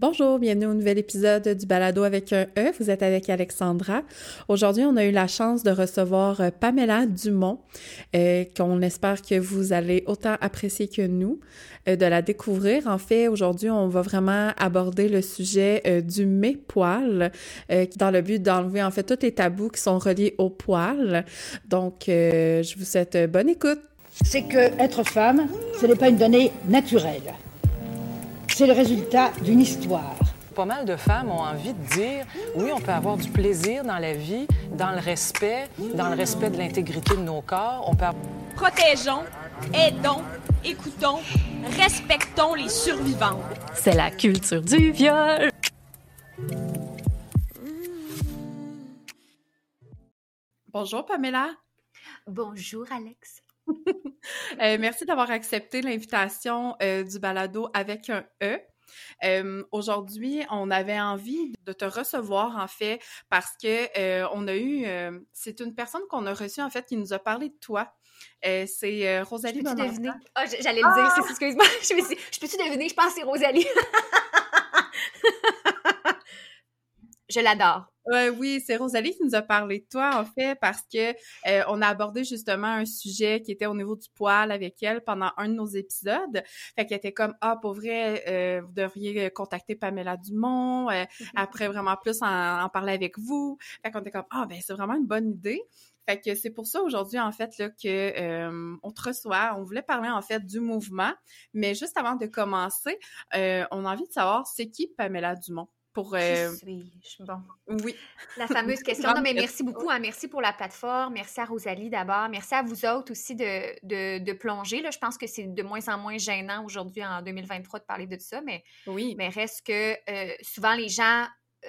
Bonjour, bienvenue au nouvel épisode du Balado avec un E. Vous êtes avec Alexandra. Aujourd'hui, on a eu la chance de recevoir euh, Pamela Dumont, euh, qu'on espère que vous allez autant apprécier que nous euh, de la découvrir. En fait, aujourd'hui, on va vraiment aborder le sujet euh, du mépoil, dans le but d'enlever en fait tous les tabous qui sont reliés au poil. Donc, je vous souhaite bonne écoute. c'est que être femme, ce n'est pas une donnée naturelle. C'est le résultat d'une histoire. Pas mal de femmes ont envie de dire oui, on peut avoir du plaisir dans la vie, dans le respect, dans le respect de l'intégrité de nos corps. On peut Protégeons, aidons, écoutons, respectons les survivantes. C'est la culture du viol. Bonjour Pamela. Bonjour, Alex. Euh, merci d'avoir accepté l'invitation euh, du balado avec un E. Euh, Aujourd'hui, on avait envie de te recevoir en fait parce que euh, on a eu, euh, c'est une personne qu'on a reçue en fait qui nous a parlé de toi. C'est Rosalie Peux-tu deviner? Ah, j- j'allais le dire, c'est- excuse-moi. Je me suis je peux-tu deviner? Je pense que c'est Rosalie. je l'adore. Ouais, oui, c'est Rosalie qui nous a parlé de toi, en fait, parce que euh, on a abordé justement un sujet qui était au niveau du poil avec elle pendant un de nos épisodes. Fait qu'elle était comme Ah, pour vrai, euh, vous devriez contacter Pamela Dumont, euh, après vraiment plus en, en parler avec vous. Fait qu'on était comme Ah, ben c'est vraiment une bonne idée. Fait que c'est pour ça aujourd'hui, en fait, là, que euh, on te reçoit. On voulait parler en fait du mouvement, mais juste avant de commencer, euh, on a envie de savoir c'est qui Pamela Dumont? Pour euh, Qui suis-je? Bon. oui. La fameuse question. Non, mais merci beaucoup. hein. Merci pour la plateforme. Merci à Rosalie d'abord. Merci à vous autres aussi de, de, de plonger. Là. Je pense que c'est de moins en moins gênant aujourd'hui en 2023 de parler de ça, mais, Oui. mais reste que euh, souvent les gens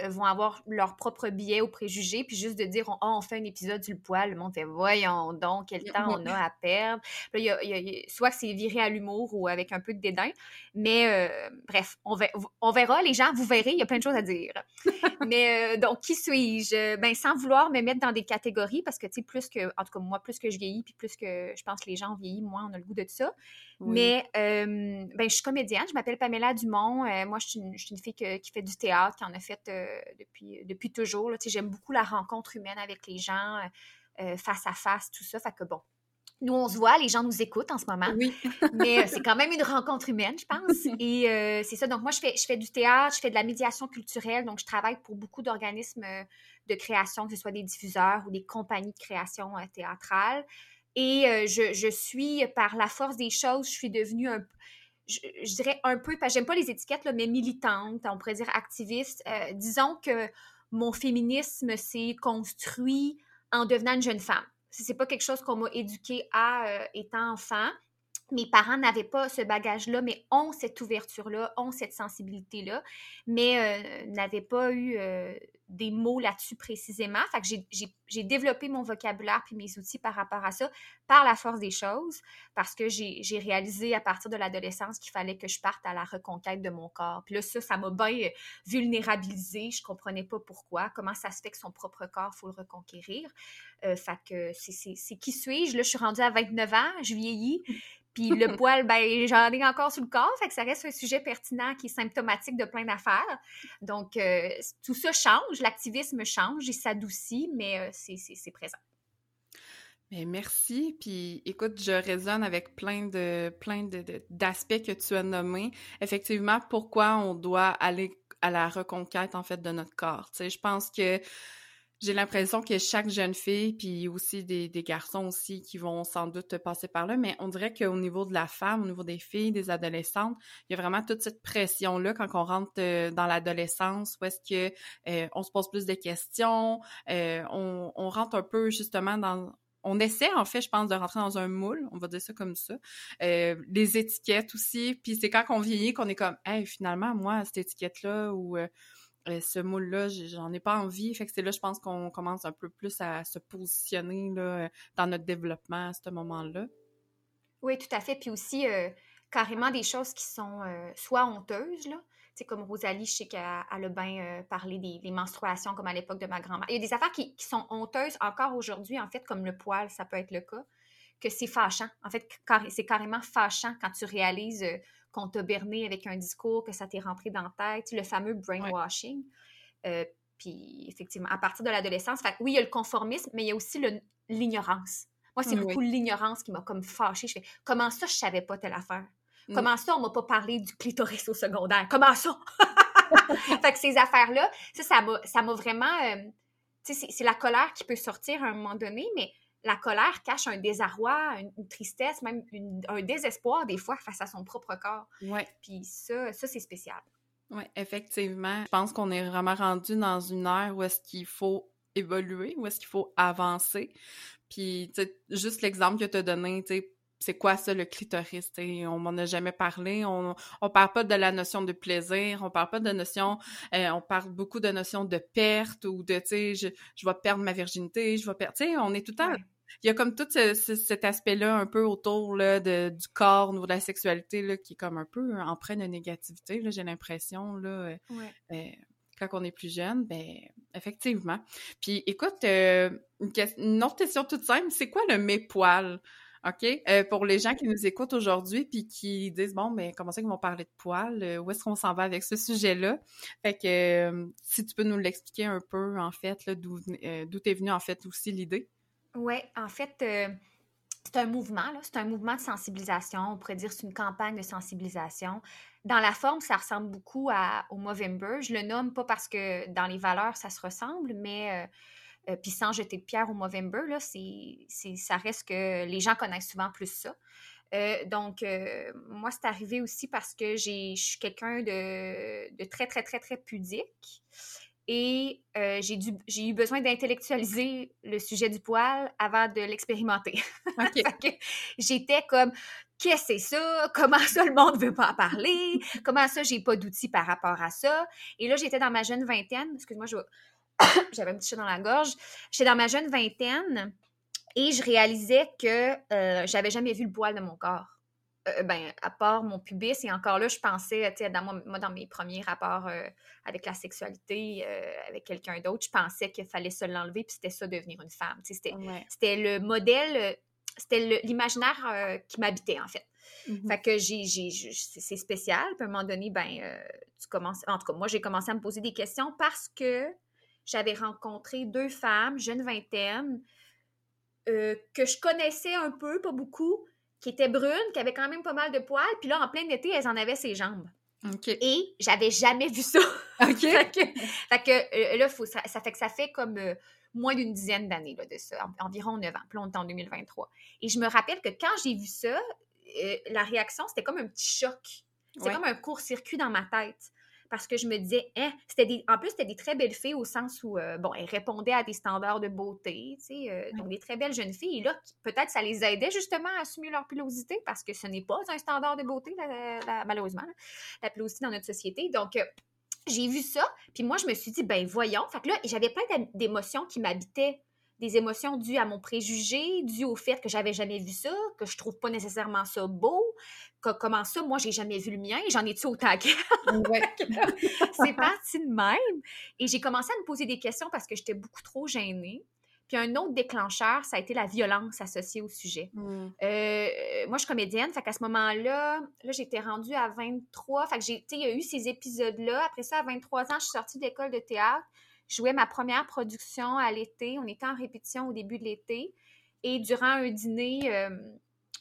vont avoir leur propre biais ou préjugés, puis juste de dire oh, on fait un épisode sur le poil, le monde fait voyons donc, quel temps on a à perdre. Puis là, y a- y soit c'est viré à l'humour ou avec un peu de dédain, mais euh, bref, on, ver- on verra, les gens, vous verrez, il y a plein de choses à dire. mais euh, donc, qui suis-je? Ben, sans vouloir me mettre dans des catégories, parce que, tu sais, plus que, en tout cas, moi, plus que je vieillis, puis plus que je pense que les gens vieillissent, moins on a le goût de ça. Oui. Mais euh, ben, je suis comédienne, je m'appelle Pamela Dumont. Euh, moi, je suis, une, je suis une fille que- qui fait du théâtre, qui en a fait euh, depuis, depuis toujours. J'aime beaucoup la rencontre humaine avec les gens, euh, face à face, tout ça. Fait que bon, nous, on se voit, les gens nous écoutent en ce moment Oui. mais c'est quand même une rencontre humaine, je pense. Et euh, c'est ça. Donc, moi, je fais, je fais du théâtre, je fais de la médiation culturelle. Donc, je travaille pour beaucoup d'organismes de création, que ce soit des diffuseurs ou des compagnies de création euh, théâtrale. Et euh, je, suis, par la force des choses, je suis devenue un je, je dirais un peu, parce que j'aime pas les étiquettes, là, mais militante, on pourrait dire activiste. Euh, disons que mon féminisme s'est construit en devenant une jeune femme. C'est pas quelque chose qu'on m'a éduqué à euh, étant enfant. Mes parents n'avaient pas ce bagage-là, mais ont cette ouverture-là, ont cette sensibilité-là, mais euh, n'avaient pas eu euh, des mots là-dessus précisément. Fait que j'ai- développé mon vocabulaire puis mes outils par rapport à ça par la force des choses, parce que j'ai réalisé à partir de l'adolescence qu'il fallait que je parte à la reconquête de mon corps. Puis là, ça, ça m'a bien euh, vulnérabilisée. Je comprenais pas pourquoi, comment ça se fait que son propre corps, faut le reconquérir. Fait que c'est qui suis-je? Là, je suis rendue à 29 ans, je vieillis. Puis le poil, ben, j'en ai encore sur le corps, fait que ça reste un sujet pertinent qui est symptomatique de plein d'affaires. Donc, euh, tout ça change, l'activisme change, il s'adoucit, mais euh, c'est- présent. Mais merci. Puis écoute, je résonne avec plein de plein de, de- d'aspects que tu as nommés. Effectivement, pourquoi on doit aller à la reconquête en fait de notre corps? Tu sais, je pense que j'ai l'impression que chaque jeune fille, puis aussi des, des garçons aussi qui vont sans doute passer par là, mais on dirait qu'au niveau de la femme, au niveau des filles, des adolescentes, il y a vraiment toute cette pression-là quand on rentre euh, dans l'adolescence, où est-ce que euh, on se pose plus de questions, euh, on, on rentre un peu justement dans on essaie, en fait, je pense, de rentrer dans un moule, on va dire ça comme ça. Euh, les étiquettes aussi, puis c'est quand on vieillit qu'on est comme, hey, finalement, moi, cette étiquette-là ou euh, ce moule-là, j'en ai pas envie. Fait que c'est là, je pense qu'on commence un peu plus à se positionner là, euh, dans notre développement à ce moment-là. Oui, tout à fait. Puis aussi, euh, carrément des choses qui sont euh, soit honteuses, là. Tu sais, comme Rosalie, je sais qu'elle elle a bien euh, parlé des, menstruations, comme à l'époque de ma grand-mère. Il y a des affaires qui, qui sont honteuses encore aujourd'hui, en fait, comme le poil, ça peut être le cas, que c'est fâchant. En fait, c'est carrément fâchant quand tu réalises euh, qu'on t'a berné avec un discours, que ça t'est rentré dans la tête, le fameux brainwashing. Euh, puis effectivement, à partir de l'adolescence, oui, il y a le conformisme, mais il y a aussi l'ignorance. Moi, c'est beaucoup l'ignorance qui m'a comme fâchée. Je fais comment ça, je savais pas telle affaire? Mm. Comment ça, on m'a pas parlé du clitoris au secondaire? Comment ça? fait que ces affaires-là, ça, ça m'a vraiment. Euh, tu sais, c'est la colère qui peut sortir à un moment donné, mais la colère cache un désarroi, une, tristesse, même un désespoir des fois face à son propre corps. Ouais. Puis ça, ça c'est spécial. Oui, effectivement. Je pense qu'on est vraiment rendu dans une ère où est-ce qu'il faut évoluer, où est-ce qu'il faut avancer. Puis, juste l'exemple que tu as donné, tu sais, c'est quoi ça le clitoris? On m'en a jamais parlé. On, on parle pas de la notion de plaisir, on parle pas de notion, euh, on parle beaucoup de notion de perte ou de, tu sais, je, je vais perdre ma virginité, je vais perdre, tu sais, on est tout le temps... Il y a comme tout cet aspect-là un peu autour là, de, du corps, au niveau de la sexualité, là, qui est comme un peu empreint de négativité, j'ai l'impression, là, euh, euh, quand on est plus jeune, ben effectivement. Puis écoute, une, une, autre question toute simple, c'est quoi le mépoil? OK? Euh, pour les gens qui nous écoutent aujourd'hui puis qui disent bon, mais comment ça qu'ils vont parler de poils? Euh, où est-ce qu'on s'en va avec ce sujet-là? Fait que euh, si tu peux nous l'expliquer un peu, en fait, d'où d'où t'es venue en fait aussi l'idée? Oui, en fait, c'est un mouvement, c'est un mouvement de sensibilisation. On pourrait dire c'est une campagne de sensibilisation. Dans la forme, ça ressemble beaucoup à, au Movember. Je le nomme pas parce que dans les valeurs, ça se ressemble, mais euh, puis sans jeter de pierre au Movember, là, c'est, ça reste que les gens connaissent souvent plus ça. Euh, donc, euh, moi, c'est arrivé aussi parce que je suis quelqu'un de, très, très, très, très pudique. Et j'ai, j'ai eu besoin d'intellectualiser le sujet du poil avant de l'expérimenter. j'étais comme, qu'est-ce que c'est ça? Comment ça, le monde ne veut pas en parler? Comment ça, j'ai pas d'outils par rapport à ça? Et là, j'étais dans ma jeune vingtaine. Excuse-moi, je vais j'avais un petit chat dans la gorge. J'étais dans ma jeune vingtaine et je réalisais que euh, j'avais jamais vu le poil de mon corps. Euh, ben, à part mon pubis, et encore là, je pensais, tu sais, dans moi, dans mes premiers rapports euh, avec la sexualité, avec quelqu'un d'autre, je pensais qu'il fallait se l'enlever, puis c'était ça, devenir une femme. C'était, c'était le modèle, c'était l'imaginaire qui m'habitait, en fait. Mm-hmm. Fait que j'ai, c'est spécial. Puis à un moment donné, ben, tu commences, en tout cas, moi, j'ai commencé à me poser des questions parce que j'avais rencontré deux femmes, jeune vingtaine, euh, que je connaissais un peu, pas beaucoup, qui étaient brunes, qui avaient quand même pas mal de poils. Puis là, en plein été, elles en avaient ses jambes. Et j'avais jamais vu ça. OK. fait que, euh, là, faut, ça, fait que ça fait comme euh, moins d'une dizaine d'années de ça, environ neuf ans. Puis là, on est en 2023. Et je me rappelle que quand j'ai vu ça, la réaction, c'était comme un petit choc. C'était comme un court-circuit dans ma tête parce que je me disais, hein, c'était des, en plus, c'était des très belles filles au sens où, euh, bon, elles répondaient à des standards de beauté, tu sais, euh, donc des très belles jeunes filles. Et là, peut-être ça les aidait justement à assumer leur pilosité parce que ce n'est pas un standard de beauté, malheureusement, la pilosité dans notre société. Donc, euh, j'ai vu ça, puis moi, je me suis dit, ben voyons. Fait que là, j'avais plein d'émotions qui m'habitaient des émotions dues à mon préjugé, dues au fait que j'avais jamais vu ça, que je trouve pas nécessairement ça beau, que comment ça, moi, j'ai jamais vu le mien, j'en ai-tu au taquet? c'est parti de même. Et j'ai commencé à me poser des questions parce que j'étais beaucoup trop gênée. Puis un autre déclencheur, ça a été la violence associée au sujet. Hmm. Euh, moi, je suis comédienne, fait qu'à ce moment-là, là, j'étais rendue à 23. Fait que j'ai, il y a eu ces épisodes-là. Après ça, à 23 ans, je suis sortie d'école de théâtre. Jouais ma première production à l'été. On était en répétition au début de l'été. Et durant un dîner, euh,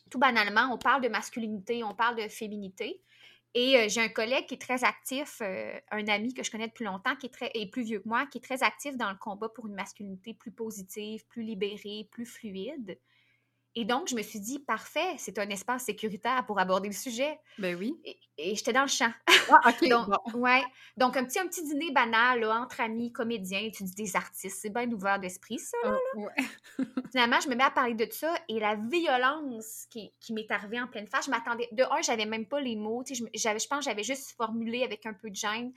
tout banalement, on parle de masculinité, on parle de féminité. Et euh, j'ai un collègue qui est très actif, euh, un ami que je connais depuis longtemps, qui est très et plus vieux que moi, qui est très actif dans le combat pour une masculinité plus positive, plus libérée, plus fluide. Et donc, je me suis dit, parfait, c'est un espace sécuritaire pour aborder le sujet. Ben oui. Et, j'étais dans le champ. Ah, OK. donc, ouais. Donc, un petit, un petit dîner banal entre amis, comédiens, tu dis des artistes. C'est bien ouvert d'esprit, ça. Là, oh, Finalement, je me mets à parler de ça et la violence qui, qui m'est arrivée en pleine face, je m'attendais. De un, j'avais même pas les mots. Je, je pense que j'avais juste formulé avec un peu de gêne.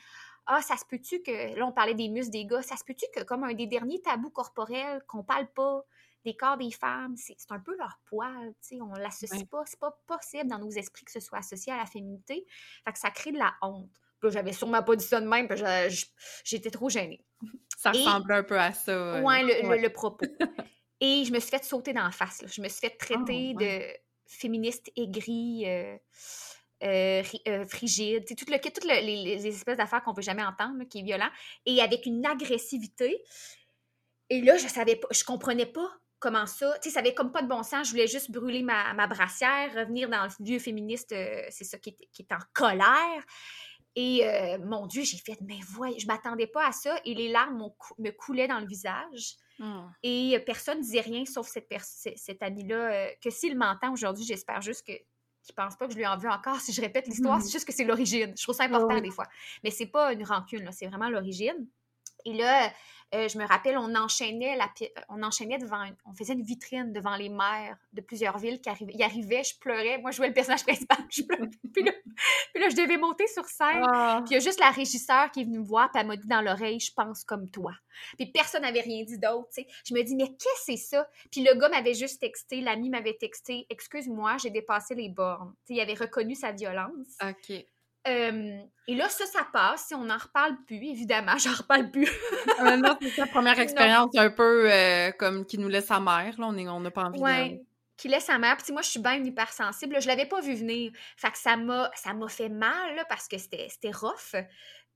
Ah, ça se peut-tu que. Là, on parlait des muscles des gars. Ça se peut-tu que, comme un des derniers tabous corporels, qu'on parle pas des corps des femmes, c'est un peu leur poil, tu sais, on l'associe pas, c'est pas possible dans nos esprits que ce soit associé à la féminité. Fait que ça crée de la honte. J'avais sûrement pas dit ça de même, j'étais trop gênée. Ça ressemble un peu à ça. Ouais, le, propos. Et je me suis fait sauter dans la face. Je me suis fait traiter oh, de féministe aigrie. Euh, euh, euh, frigide, tout le toutes les, espèces d'affaires qu'on peut jamais entendre, qui est violent, et avec une agressivité. Et là, je savais pas, je comprenais pas comment ça, tu sais, ça avait comme pas de bon sens. Je voulais juste brûler ma, ma brassière, revenir dans le vieux féministe, c'est ça, qui est, qui est, en colère. Et mon Dieu, j'ai fait, mais voyez, je m'attendais pas à ça. Et les larmes me coulaient dans le visage. Ah. Et personne ne disait rien sauf cette, cette amie-là, que s'il m'entend aujourd'hui, j'espère juste que qui pense pas que je lui en veux encore si je répète l'histoire, c'est juste que c'est l'origine. Je trouve ça important des fois. Mais c'est pas une rancune, c'est vraiment l'origine. Et là, euh, je me rappelle, on enchaînait, la, on enchaînait devant, on faisait une vitrine devant les maires de plusieurs villes qui arrivaient. Il arrivait, je pleurais. Moi, je jouais le personnage principal, je pleurais. Puis là, je devais monter sur scène. Ah. Puis il y a juste la régisseur qui est venue me voir, puis elle m'a dit dans l'oreille, je pense comme toi. Puis personne n'avait rien dit d'autre, tu sais. Je me dis, mais qu'est-ce que c'est ça? Puis le gars m'avait juste texté, l'ami m'avait texté, excuse-moi, j'ai dépassé les bornes. Tu sais, il avait reconnu sa violence. OK et là, ça, ça passe. Si on n'en reparle plus, évidemment, j'en reparle plus. non, c'est sa première expérience un peu euh, comme qui nous laisse sa mère. Là, on n'a pas envie ouais, qui laisse sa mère. Puis moi, je suis bien hypersensible. Je l'avais pas vu venir. Fait que ça m'a, ça m'a fait mal là, parce que c'était, c'était rough.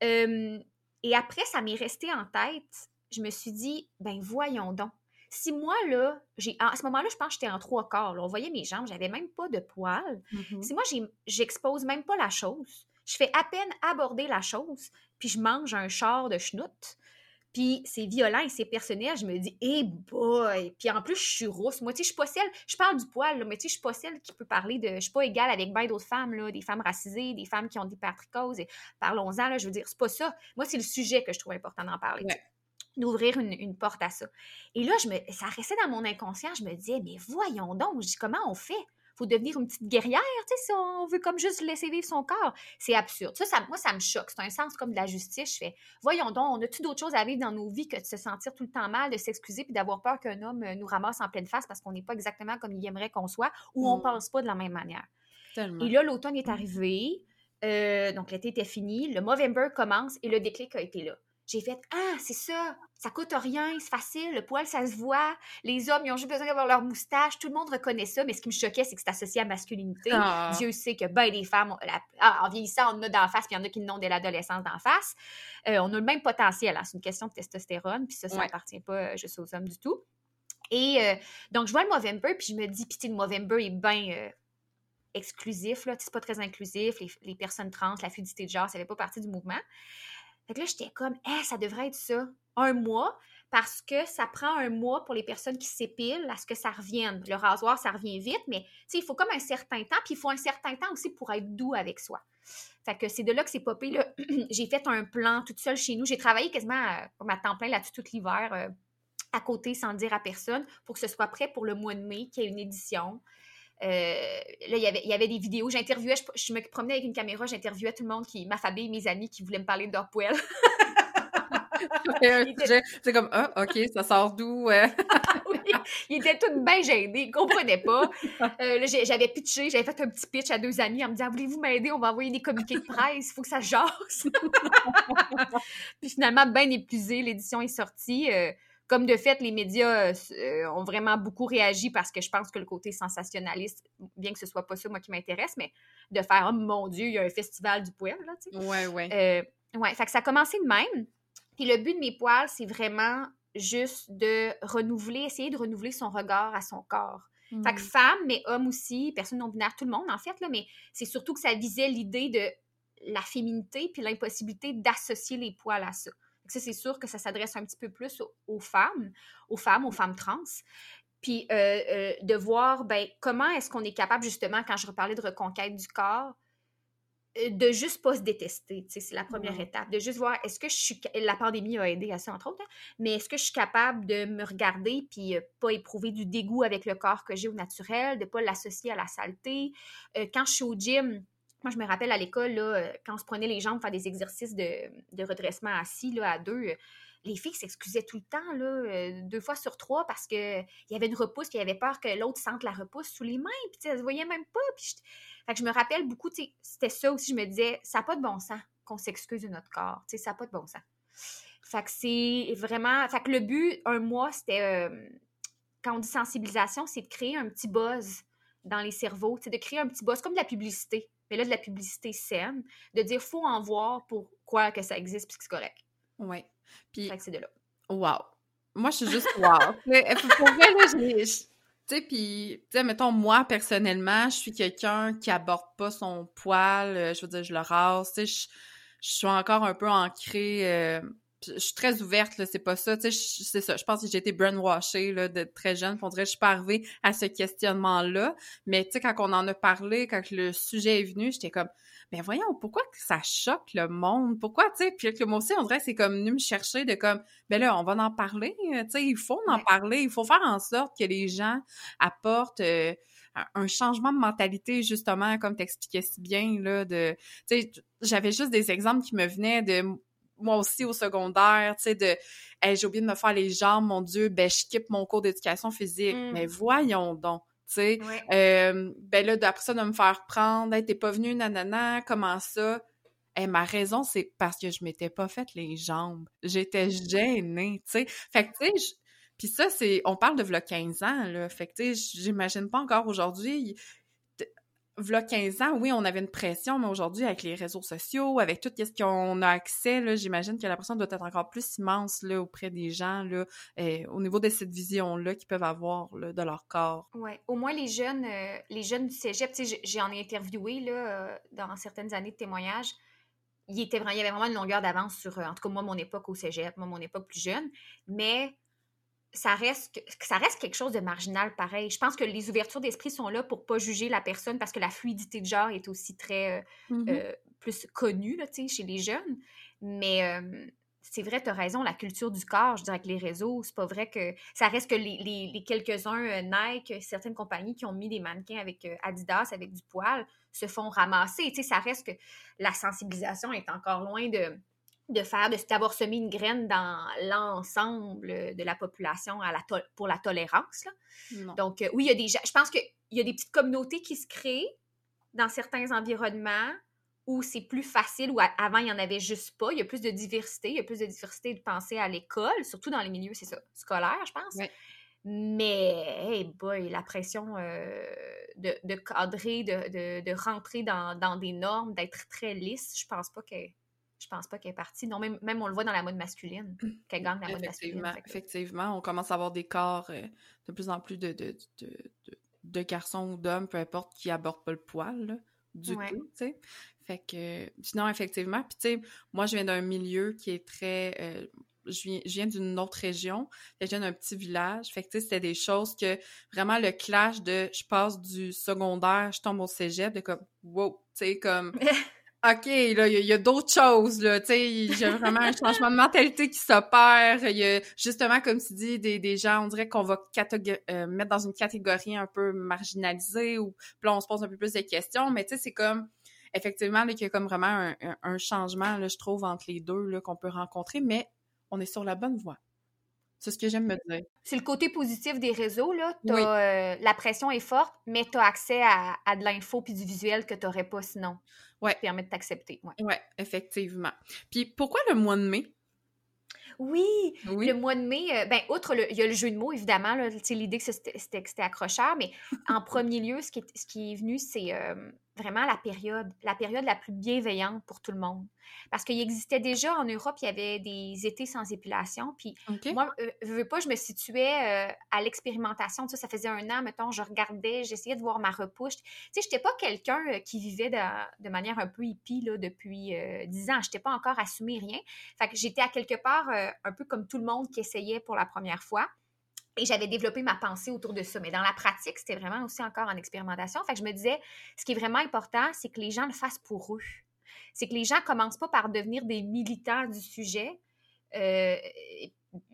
et après, ça m'est resté en tête. Je me suis dit, ben voyons donc. Si moi, là, j'ai. À ce moment-là, je pense que j'étais en trois quarts. On voyait mes jambes, j'avais même pas de poils. Mm-hmm. Si moi, j'expose même pas la chose, je fais à peine aborder la chose, puis je mange un char de schnout. Puis c'est violent et c'est personnel. Je me dis, hey boy! Puis en plus, je suis rousse. Moi, tu sais, je suis pas celle, je parle du poil, là, mais tu sais, je suis pas celle qui peut parler de. Je suis pas égale avec bien d'autres femmes, là, des femmes racisées, des femmes qui ont des Et parlons-en, là, je veux dire, c'est pas ça. Moi, c'est le sujet que je trouve important d'en parler. D'ouvrir une, une, porte à ça. Et là, je me, ça restait dans mon inconscient. Je me disais, mais voyons donc, je dis, comment on fait? Faut devenir une petite guerrière, tu sais, si on veut comme juste laisser vivre son corps. C'est absurde. Ça, ça, moi, ça me choque. C'est un sens comme de la justice. Je fais, voyons donc, on a-tu d'autres choses à vivre dans nos vies que de se sentir tout le temps mal, de s'excuser puis d'avoir peur qu'un homme euh, nous ramasse en pleine face parce qu'on n'est pas exactement comme il aimerait qu'on soit ou on mm. pense pas de la même manière? Et là, l'automne est arrivé. Euh, donc, l'été était fini. Le Movember commence et le déclic a été là j'ai fait Ah, c'est ça, ça coûte rien, c'est facile, le poil, ça se voit. Les hommes, ils ont juste besoin d'avoir leur moustache. Tout le monde reconnaît ça, mais ce qui me choquait, c'est que c'est associé à masculinité. Ah. Dieu sait que ben les femmes, ah, en vieillissant, on en a d'en face, puis il y en a qui n'ont dès l'adolescence d'en face. Euh, on a le même potentiel, hein, c'est une question de testostérone, puis ça, ça n'appartient pas euh, juste aux hommes du tout. Et euh, donc, je vois le Movember, puis je me dis, puis le Movember est bien exclusif, là, c'est pas très inclusif, les, personnes trans, la fluidité de genre, ça fait pas partie du mouvement. Fait que là, j'étais comme, eh, ça devrait être ça, un mois, parce que ça prend un mois pour les personnes qui s'épilent à ce que ça revienne. Le rasoir, ça revient vite, mais il faut comme un certain temps, puis il faut un certain temps aussi pour être doux avec soi. Fait que c'est de là que c'est popé. Là. j'ai fait un plan toute seule chez nous. J'ai travaillé quasiment comme à temps plein là-dessus tout l'hiver, euh, à côté, sans dire à personne, pour que ce soit prêt pour le mois de mai, qu'il y ait une édition. Euh, là, il y, avait, il y avait des vidéos. J'interviewais, je, me promenais avec une caméra, j'interviewais tout le monde qui, ma famille, mes amis qui voulaient me parler de leur poêle. c'est comme, ah, OK, ça sort d'où? Euh? oui, ils étaient tous bien gênés, ils comprenaient pas. Euh, j'avais pitché, j'avais fait un petit pitch à deux amis en me disant, voulez-vous m'aider? On va envoyer des communiqués de presse, il faut que ça jase. Puis finalement, bien épuisé, l'édition est sortie. Comme de fait, les médias euh, ont vraiment beaucoup réagi parce que je pense que le côté sensationnaliste, bien que ce soit pas ça, moi, qui m'intéresse, mais de faire, oh mon Dieu, il y a un festival du poil, là, tu sais. Ouais, ouais. Euh, ouais, fait que ça a commencé de même. Puis le but de mes poils, c'est vraiment juste de renouveler, essayer de renouveler son regard à son corps. Fait que mmh. femme, mais homme aussi, personne non binaire, tout le monde, en fait, là, mais c'est surtout que ça visait l'idée de la féminité puis l'impossibilité d'associer les poils à ça c'est sûr que ça s'adresse un petit peu plus aux, femmes, aux femmes, aux femmes trans. Puis euh, euh, de voir ben, comment est-ce qu'on est capable, justement, quand je reparlais de reconquête du corps, euh, de juste pas se détester, c'est la première étape. De juste voir, est-ce que je suis... La pandémie a aidé à ça, entre autres, hein, mais est-ce que je suis capable de me regarder puis pas éprouver du dégoût avec le corps que j'ai au naturel, de pas l'associer à la saleté? quand je suis au gym, moi, je me rappelle à l'école, euh, quand on se prenait les jambes pour faire des exercices de, redressement assis là, à deux, les filles s'excusaient tout le temps, euh, deux fois sur trois, parce qu'il y avait une repousse, puis il y avait peur que l'autre sente la repousse sous les mains, puis elle se voyait même pas. Puis je... je me rappelle beaucoup, c'était ça aussi, je me disais, ça n'a pas de bon sens qu'on s'excuse de notre corps, ça n'a pas de bon sens. Fait que c'est vraiment. Fait que le but, un mois, c'était. Euh, quand on dit sensibilisation, c'est de créer un petit buzz dans les cerveaux, de créer un petit buzz, comme de la publicité mais là, de la publicité saine, de dire faut en voir pour quoi que ça existe, puis que c'est correct. Oui. Puis, c'est de là. Wow. Moi, je suis juste wow. pour vrai, là, tu sais, puis, tu sais, mettons, moi, personnellement, je suis quelqu'un qui aborde pas son poil, euh, je veux dire, je le rase, tu sais, je, suis encore un peu ancrée, euh, je suis très ouverte, là, c'est pas ça, tu sais, c'est ça, je pense que j'ai été brainwashée, là, de très jeune, on dirait que je suis pas arrivée à ce questionnement-là, mais tu sais, quand on en a parlé, quand le sujet est venu, j'étais comme, ben voyons, pourquoi que ça choque le monde? Pourquoi, tu sais, puis que moi aussi, on dirait que c'est comme venu me chercher de comme, ben là, on va en parler, tu sais, il faut en parler, il faut faire en sorte que les gens apportent... Euh, un changement de mentalité, justement, comme t'expliquais si bien, là, de... Tu sais, j'avais juste des exemples qui me venaient de moi aussi au secondaire, tu sais, de j'ai oublié de me faire les jambes, mon Dieu, ben je skippe mon cours d'éducation physique. Mmh. Mais voyons donc, tu sais. Euh, ben là, d'après ça, de me faire prendre, hey, t'es pas venu, nanana, comment ça? et ma raison, c'est parce que je m'étais pas fait les jambes. J'étais gênée, tu sais. Fait que, tu sais, puis ça, c'est... On parle de v'là 15 ans, là. Fait que, tu sais, j'imagine pas encore aujourd'hui v'là 15 ans, oui, on avait une pression, mais aujourd'hui, avec les réseaux sociaux, avec tout ce qu'on a accès, j'imagine que la pression doit être encore plus immense là, auprès des gens, euh, au niveau de cette vision-là qu'ils peuvent avoir de leur corps. Oui, au moins les jeunes, euh, les jeunes du cégep, j'en ai interviewé là, euh, dans certaines années de témoignages. Il, était, il y avait vraiment une longueur d'avance sur, en tout cas, moi, mon époque au cégep, moi, mon époque plus jeune. Mais ça reste, ça reste quelque chose de marginal pareil. Je pense que les ouvertures d'esprit sont là pour pas juger la personne parce que la fluidité de genre est aussi très euh, mm-hmm. euh, plus connue là, chez les jeunes. Mais euh, c'est vrai, tu as raison, la culture du corps, je dirais que les réseaux, c'est pas vrai que. Ça reste que les, les, quelques-uns Nike, certaines compagnies qui ont mis des mannequins avec Adidas, avec du poil, se font ramasser. ça reste que la sensibilisation est encore loin de de faire, d'avoir semé une graine dans l'ensemble de la population à la pour la tolérance. Donc, euh, oui, il y a des je pense qu'il y a des petites communautés qui se créent dans certains environnements où c'est plus facile, où avant, il n'y en avait juste pas. Il y a plus de diversité, il y a plus de diversité de pensée à l'école, surtout dans les milieux, c'est ça, scolaires, je pense. Mais, hey boy, la pression euh, de, cadrer, de, de, rentrer dans, dans des normes, d'être très lisse, je pense pas que je pense pas qu'elle est partie. Non, même, même on le voit dans la mode masculine, mmh. qu'elle gagne la mode masculine. Effectivement, on commence à avoir des corps euh, de plus en plus de, de, de, garçons ou d'hommes, peu importe, qui abordent pas le poil, du tout, tu sais. Fait que, sinon, effectivement, puis tu sais, moi, je viens d'un milieu qui est très... Euh, je viens, je viens d'une autre région, je viens d'un petit village. Fait que, tu sais, c'était des choses que, vraiment, le clash de je passe du secondaire, je tombe au cégep, de comme, wow, tu sais, comme... OK, là, il y a, d'autres choses, là, tu sais, il y a vraiment un changement de mentalité qui s'opère. Il y a, justement, comme tu dis, des, des gens, on dirait qu'on va euh, mettre dans une catégorie un peu marginalisée ou là, on se pose un peu plus de questions, mais tu sais, c'est comme, effectivement, là, qu'il y a comme vraiment un, un, changement, là, je trouve, entre les deux, là, qu'on peut rencontrer, mais on est sur la bonne voie. C'est ce que j'aime me dire. C'est le côté positif des réseaux, là. Euh, la pression est forte, mais tu as accès à, à de l'info puis du visuel que tu n'aurais pas sinon. Ouais. Ça permet de t'accepter. Ouais. ouais, effectivement. Puis pourquoi le mois de mai? Oui, le mois de mai, euh, ben, outre le, il y a le jeu de mots, évidemment, l'idée que c'était accrocheur, mais en premier lieu, ce qui est, ce qui est venu, c'est euh, vraiment la période, la période la plus bienveillante pour tout le monde. Parce qu'il existait déjà en Europe, il y avait des étés sans épilation. Puis moi, euh, je veux pas, je me situais euh, à l'expérimentation. Ça, ça faisait un an, mettons, je regardais, j'essayais de voir ma repousse. Tu sais, j'étais pas quelqu'un euh, qui vivait de, manière un peu hippie là, depuis dix ans. Je n'étais pas encore assumé rien. Fait que j'étais à quelque part un peu comme tout le monde qui essayait pour la première fois. Et j'avais développé ma pensée autour de ça. Mais dans la pratique, c'était vraiment aussi encore en expérimentation. Fait je me disais, ce qui est vraiment important, c'est que les gens le fassent pour eux. C'est que les gens commencent pas par devenir des militants du sujet. Euh,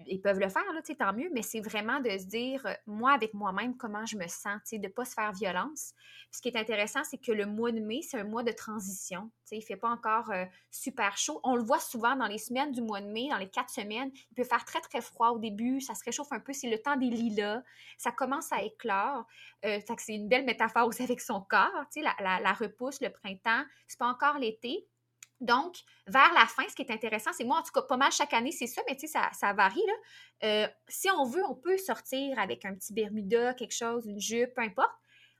ils peuvent le faire, là, tant mieux, mais c'est vraiment de se dire, euh, moi, avec moi-même, comment je me sens, de ne pas se faire violence. ce qui est intéressant, c'est que le mois de mai, c'est un mois de transition. il ne fait pas encore euh, super chaud. On le voit souvent dans les semaines du mois de mai, dans les quatre semaines. Il peut faire très, très froid au début. Ça se réchauffe un peu. C'est le temps des lilas. Ça commence à éclore. Euh, c'est une belle métaphore aussi avec son corps. La, la, la repousse, le printemps. C'est pas encore l'été. Donc, vers la fin, ce qui est intéressant, c'est moi, en tout cas, pas mal chaque année, c'est ça, mais tu sais, ça, varie. Euh, si on veut, on peut sortir avec un petit Bermuda, quelque chose, une jupe, peu importe.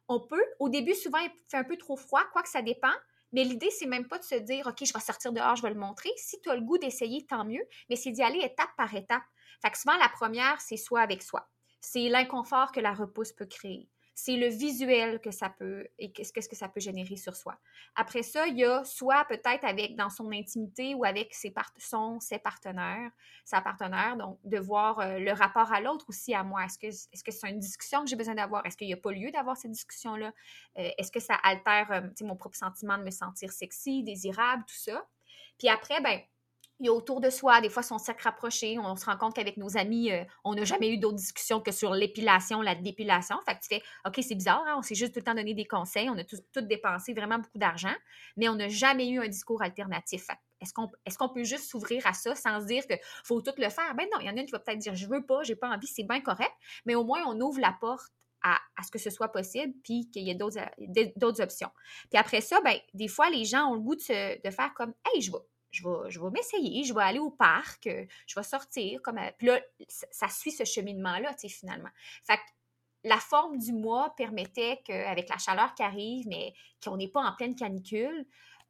on peut. Au début, souvent, il fait un peu trop froid, quoi que ça dépend. Mais l'idée, c'est même pas de se dire, OK, je vais sortir dehors, je vais le montrer. Si tu as le goût d'essayer, tant mieux. Mais c'est d'y aller étape par étape. Fait que souvent, la première, c'est soi avec soi. C'est l'inconfort que la repousse peut créer c'est le visuel que ça peut et qu'est-ce que ça peut générer sur soi. Après ça, il y a soit peut-être avec dans son intimité ou avec ses son, ses partenaires, sa partenaire, donc de voir euh, le rapport à l'autre aussi à moi. Est-ce que c'est une discussion que j'ai besoin d'avoir? Est-ce qu'il n'y a pas lieu d'avoir cette discussion là euh, Est-ce que ça altère euh, mon propre sentiment de me sentir sexy, désirable, tout ça? Puis après, ben il y a autour de soi, des fois, son cercle rapproché. On, se rend compte qu'avec nos amis, euh, on n'a jamais eu d'autres discussions que sur l'épilation, la dépilation. Fait que tu fais, OK, c'est bizarre, hein, on s'est juste tout le temps donné des conseils, on a tout, dépensé vraiment beaucoup d'argent, mais on n'a jamais eu un discours alternatif. Est-ce qu'on peut juste s'ouvrir à ça sans se dire qu'il faut tout le faire? Ben non, il y en a une qui va peut-être dire, je veux pas, j'ai pas envie, c'est bien correct, mais au moins, on ouvre la porte à, ce que ce soit possible, puis qu'il y ait d'autres options. Puis après ça, ben, des fois, les gens ont le goût de, de faire comme, hey, je vais je vais, m'essayer, je vais aller au parc, euh, je vais sortir. Comme, euh, puis là, ça, suit ce cheminement-là, tu sais, finalement. Fait que la forme du mois permettait qu'avec la chaleur qui arrive, mais qu'on n'est pas en pleine canicule,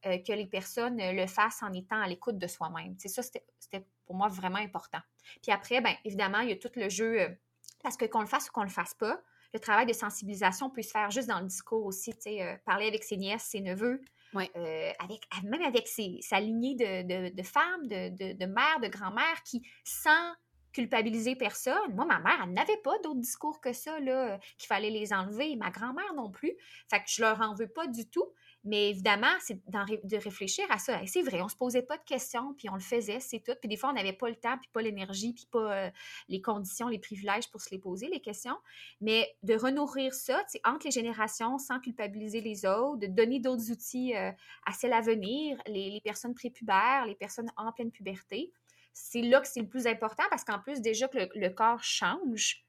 euh, que les personnes le fassent en étant à l'écoute de soi-même. C'est ça, c'était pour moi vraiment important. Puis après, bien évidemment, il y a tout le jeu, parce que qu'on le fasse ou qu'on le fasse pas, le travail de sensibilisation peut se faire juste dans le discours aussi, tu sais, parler avec ses nièces, ses neveux, euh, avec, même avec sa lignée de, femmes, de, de mères, de grand-mères qui, sans culpabiliser personne. Moi, ma mère, elle n'avait pas d'autres discours que ça, là, qu'il fallait les enlever. Ma grand-mère non plus. Fait que je leur en veux pas du tout. Mais évidemment, c'est de réfléchir à ça. C'est vrai, on se posait pas de questions, puis on le faisait, c'est tout. Puis des fois, on n'avait pas le temps, puis pas l'énergie, puis pas euh, les conditions, les privilèges pour se les poser, les questions. Mais de renourrir ça, entre les générations, sans culpabiliser les autres, de donner d'autres outils euh, à celles à venir, les, personnes prépubères, les personnes en pleine puberté. C'est là que c'est le plus important parce qu'en plus, déjà que le corps change,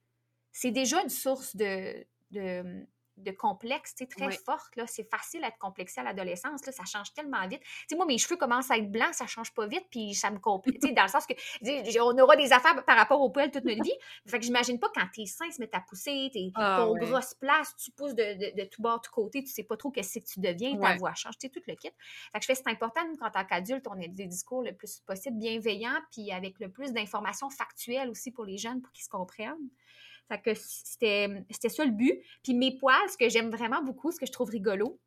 c'est déjà une source de, de complexe, très forte. Là. C'est facile à être complexé à l'adolescence. Ça change tellement vite. sais, moi, mes cheveux commencent à être blancs, ça change pas vite, puis ça me complique. dans le sens que on aura des affaires par rapport au poils toute notre vie. Fait que j'imagine pas quand tes seins se mettent à pousser, tes, ah, ton grosse place, tu pousses de, de, tout bord, de tout côté, tu sais pas trop qu'est-ce que tu deviens, ta voix change, tu sais, tout le kit. Fait que je fais c'est important, quand tant qu'adulte, on ait des discours le plus possible bienveillants, puis avec le plus d'informations factuelles aussi pour les jeunes, pour qu'ils se comprennent. Fait que c'était, c'était ça le but. Puis mes poils, ce que j'aime vraiment beaucoup, ce que je trouve rigolo,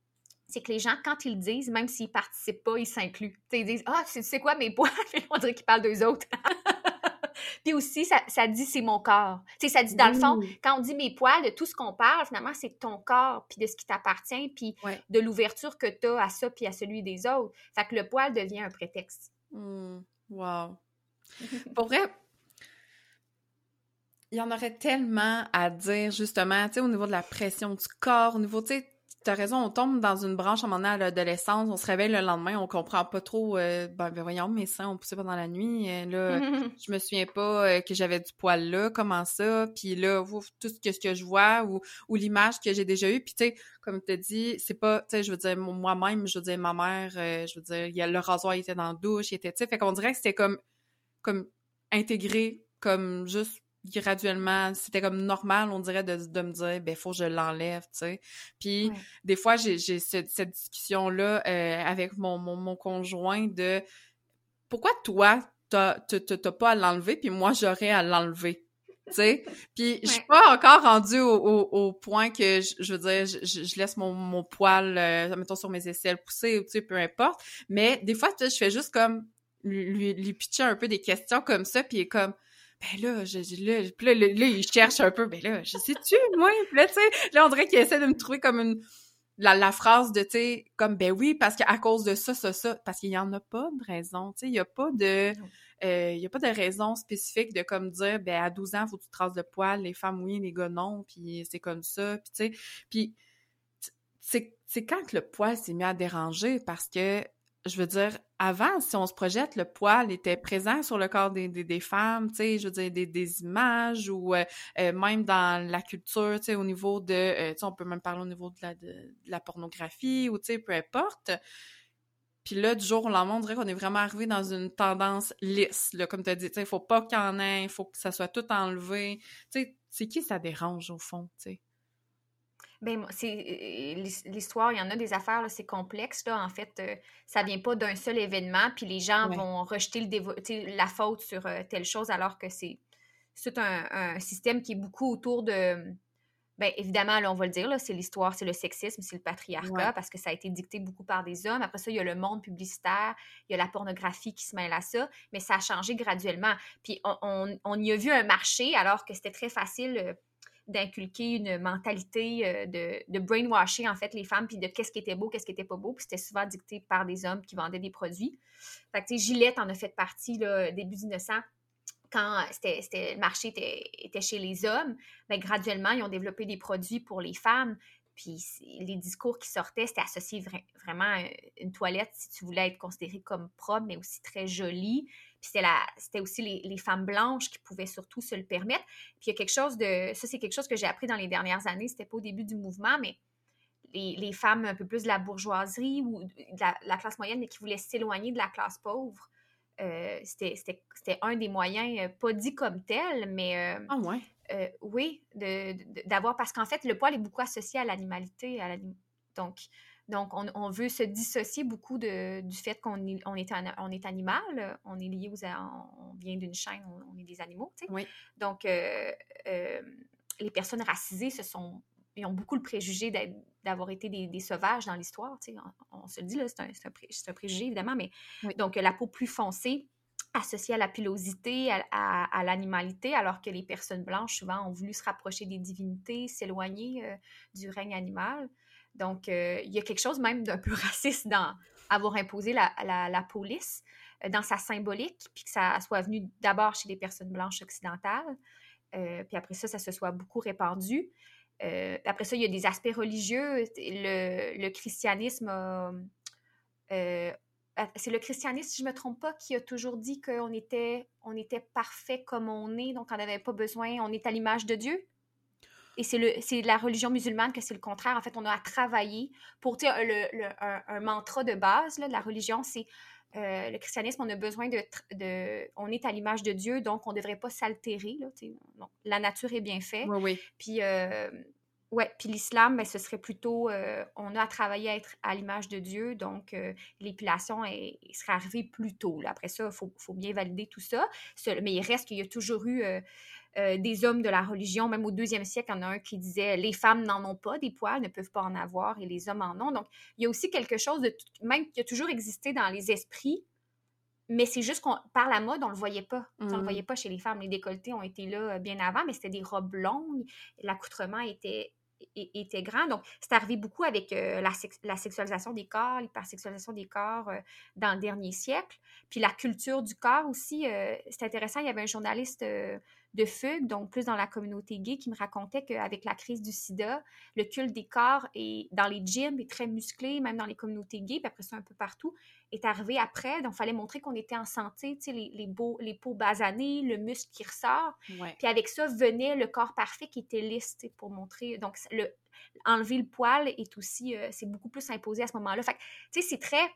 c'est que les gens, quand ils le disent, même s'ils participent pas, ils s'incluent. ils disent Ah, tu sais quoi, mes poils? On dirait qu'ils parlent d'eux autres. Puis aussi, ça, ça dit c'est mon corps. ça dit dans le fond, quand on dit mes poils, de tout ce qu'on parle, finalement, c'est ton corps, puis de ce qui t'appartient, puis de l'ouverture que tu as à ça, puis à celui des autres. Fait que le poil devient un prétexte. Mmh. Wow. Pour vrai, il y en aurait tellement à dire, justement, tu sais, au niveau de la pression du corps, au niveau, tu sais, t'as raison, on tombe dans une branche à un moment donné à l'adolescence, on se réveille le lendemain, on comprend pas trop, euh, ben, ben, voyons, mes seins ont poussé pendant la nuit, euh, là, je me souviens pas euh, que j'avais du poil là, comment ça, puis là, tout ce que, ce que je vois ou, ou l'image que j'ai déjà eue, puis tu sais, comme tu as dit, c'est pas, tu sais, je veux dire, moi-même, je veux dire, ma mère, je veux dire, il y a, le rasoir était dans la douche, il était, tu sais, fait qu'on dirait que c'était comme, comme intégré, comme juste graduellement, c'était comme normal, on dirait, de, de me dire, ben, faut que je l'enlève, tu sais. Puis, des fois, j'ai cette, cette discussion-là euh, avec mon, mon, mon, conjoint de pourquoi toi, t'as pas à l'enlever, puis moi, j'aurais à l'enlever. Tu sais, puis je suis pas encore rendue au, au, point que je, je veux dire je, je, laisse mon, mon poil euh, mettons sur mes aisselles pousser ou tu sais peu importe mais des fois je fais juste comme lui, lui pitcher un peu des questions comme ça puis il est comme ben là, je, là, là, là, il cherche un peu, ben là, je sais-tu, moi? Puis là, tu sais, là, on dirait qu'il essaie de me trouver comme une, la, la phrase de, tu sais, comme, ben oui, parce qu'à cause de ça, ça, ça, parce qu'il y en a pas de raison, tu sais, il y a pas de, euh, il y a pas de raison spécifique de comme dire, ben à 12 ans, faut que tu traces de poils, les femmes oui, les gars non, puis c'est comme ça, puis tu sais, puis c'est quand que le poil s'est mis à déranger? Parce que je veux dire, avant, si on se projette, le poil était présent sur le corps des, des, femmes, tu sais, je veux dire, des, des images ou euh, euh, même dans la culture, tu sais, au niveau de, euh, tu sais, on peut même parler au niveau de la, pornographie ou, tu sais, peu importe. Puis là, du jour au lendemain, on dirait qu'on est vraiment arrivé dans une tendance lisse, là, comme tu as dit, tu sais, il faut pas qu'il y en ait, il faut que ça soit tout enlevé. Tu sais, c'est qui ça dérange, au fond, tu sais? Ben, c'est l'histoire, il y en a des affaires, c'est complexe. Là. En fait, euh, ça vient pas d'un seul événement, puis les gens vont rejeter le la faute sur telle chose, alors que c'est tout un, système qui est beaucoup autour de. Ben, évidemment, là, on va le dire, c'est l'histoire, c'est le sexisme, c'est le patriarcat, parce que ça a été dicté beaucoup par des hommes. Après ça, il y a le monde publicitaire, il y a la pornographie qui se mêle à ça, mais ça a changé graduellement. Puis on, on y a vu un marché, alors que c'était très facile d'inculquer une mentalité euh, de, de brainwasher, en fait, les femmes, puis de qu'est-ce qui était beau, qu'est-ce qui était pas beau. Puis c'était souvent dicté par des hommes qui vendaient des produits. Fait que, tu Gillette en a fait partie, là, début 1900 quand c'était, le marché était, chez les hommes, mais graduellement, ils ont développé des produits pour les femmes. Puis les discours qui sortaient, c'était associé vraiment à une toilette, si tu voulais être considérée comme propre, mais aussi très jolie. Puis c'était aussi les, femmes blanches qui pouvaient surtout se le permettre. Puis il y a quelque chose de. Ça, c'est quelque chose que j'ai appris dans les dernières années. C'était pas au début du mouvement, mais les, femmes un peu plus de la bourgeoisie ou de la, classe moyenne, mais qui voulaient s'éloigner de la classe pauvre. Euh, c'était un des moyens, euh, pas dit comme tel, mais. Euh, ah ouais. oui, d'avoir. Parce qu'en fait, le poil est beaucoup associé à l'animalité. donc, donc, on, veut se dissocier beaucoup de, du fait qu'on est, on est, on est animal, on est lié aux... On vient d'une chaîne, on, est des animaux, tu sais. Oui. Donc, euh, euh, les personnes racisées se sont... Ils ont beaucoup le préjugé d'avoir été des, sauvages dans l'histoire, sais. On, se le dit, c'est un, un, préjugé, évidemment, mais... Donc, la peau plus foncée associée à la pilosité, à, l'animalité, alors que les personnes blanches, souvent, ont voulu se rapprocher des divinités, s'éloigner euh, du règne animal. Donc, euh, il y a quelque chose même d'un peu raciste dans avoir imposé la, la, police euh, dans sa symbolique, puis que ça soit venu d'abord chez les personnes blanches occidentales, puis après ça, ça se soit beaucoup répandu. Après ça, il y a des aspects religieux. Le, christianisme c'est le christianisme, si je ne me trompe pas, qui a toujours dit qu'on était, on était parfait comme on est, donc on n'avait pas besoin, on est à l'image de Dieu. Et c'est la religion musulmane que c'est le contraire. En fait, on a à travailler pour, le, un, mantra de base là, de la religion, c'est euh, le christianisme, on a besoin de, de on est à l'image de Dieu, donc on ne devrait pas s'altérer. La nature est bien faite. Oui, oui. Puis, euh, ouais, puis l'islam, ben, ce serait plutôt, euh, on a à travailler à être à l'image de Dieu, donc l'épilation serait arrivée plus tôt. Après ça, il faut, faut, bien valider tout ça. Mais il reste qu'il y a toujours eu euh, des hommes de la religion, même au deuxième siècle, il y en a un qui disait les femmes n'en ont pas des poils, ne peuvent pas en avoir, et les hommes en ont. Donc, il y a aussi quelque chose de même qui a toujours existé dans les esprits, mais c'est juste qu'on par la mode, on le voyait pas. On le mmh. voyait pas chez les femmes. Les décolletés ont été là euh, bien avant, mais c'était des robes longues, l'accoutrement était était grand. Donc, c'est arrivé beaucoup avec euh, la, la, sexualisation des corps, l'hypersexualisation des corps dans le dernier siècle. Puis la culture du corps aussi, c'est intéressant. Il y avait un journaliste de fugue, donc plus dans la communauté gay, qui me racontait qu'avec la crise du sida, le culte des corps est, dans les gyms est très musclé, même dans les communautés gays, puis après ça un peu partout, est arrivé après. Donc, il fallait montrer qu'on était en santé, tu sais, les, les, beaux, les peaux basanées, le muscle qui ressort. Puis avec ça venait le corps parfait qui était lisse, pour montrer. Donc, le, enlever le poil est aussi, euh, c'est beaucoup plus imposé à ce moment-là. Fait tu sais, c'est très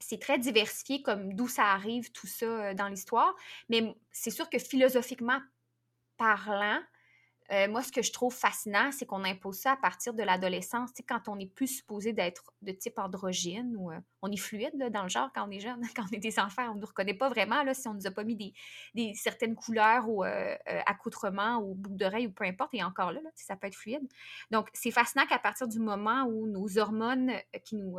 c'est très diversifié comme d'où ça arrive, tout ça euh, dans l'histoire. Mais c'est sûr que philosophiquement parlant, euh, moi, ce que je trouve fascinant, c'est qu'on impose ça à partir de l'adolescence, quand on n'est plus supposé d'être de type androgyne ou euh, on est fluide dans le genre quand on est jeune, quand on est des enfants, on ne nous reconnaît pas vraiment là, si on ne nous a pas mis des, certaines couleurs ou euh, accoutrements ou boucles d'oreilles ou peu importe, et encore là, ça peut être fluide. Donc, c'est fascinant qu'à partir du moment où nos hormones qui nous,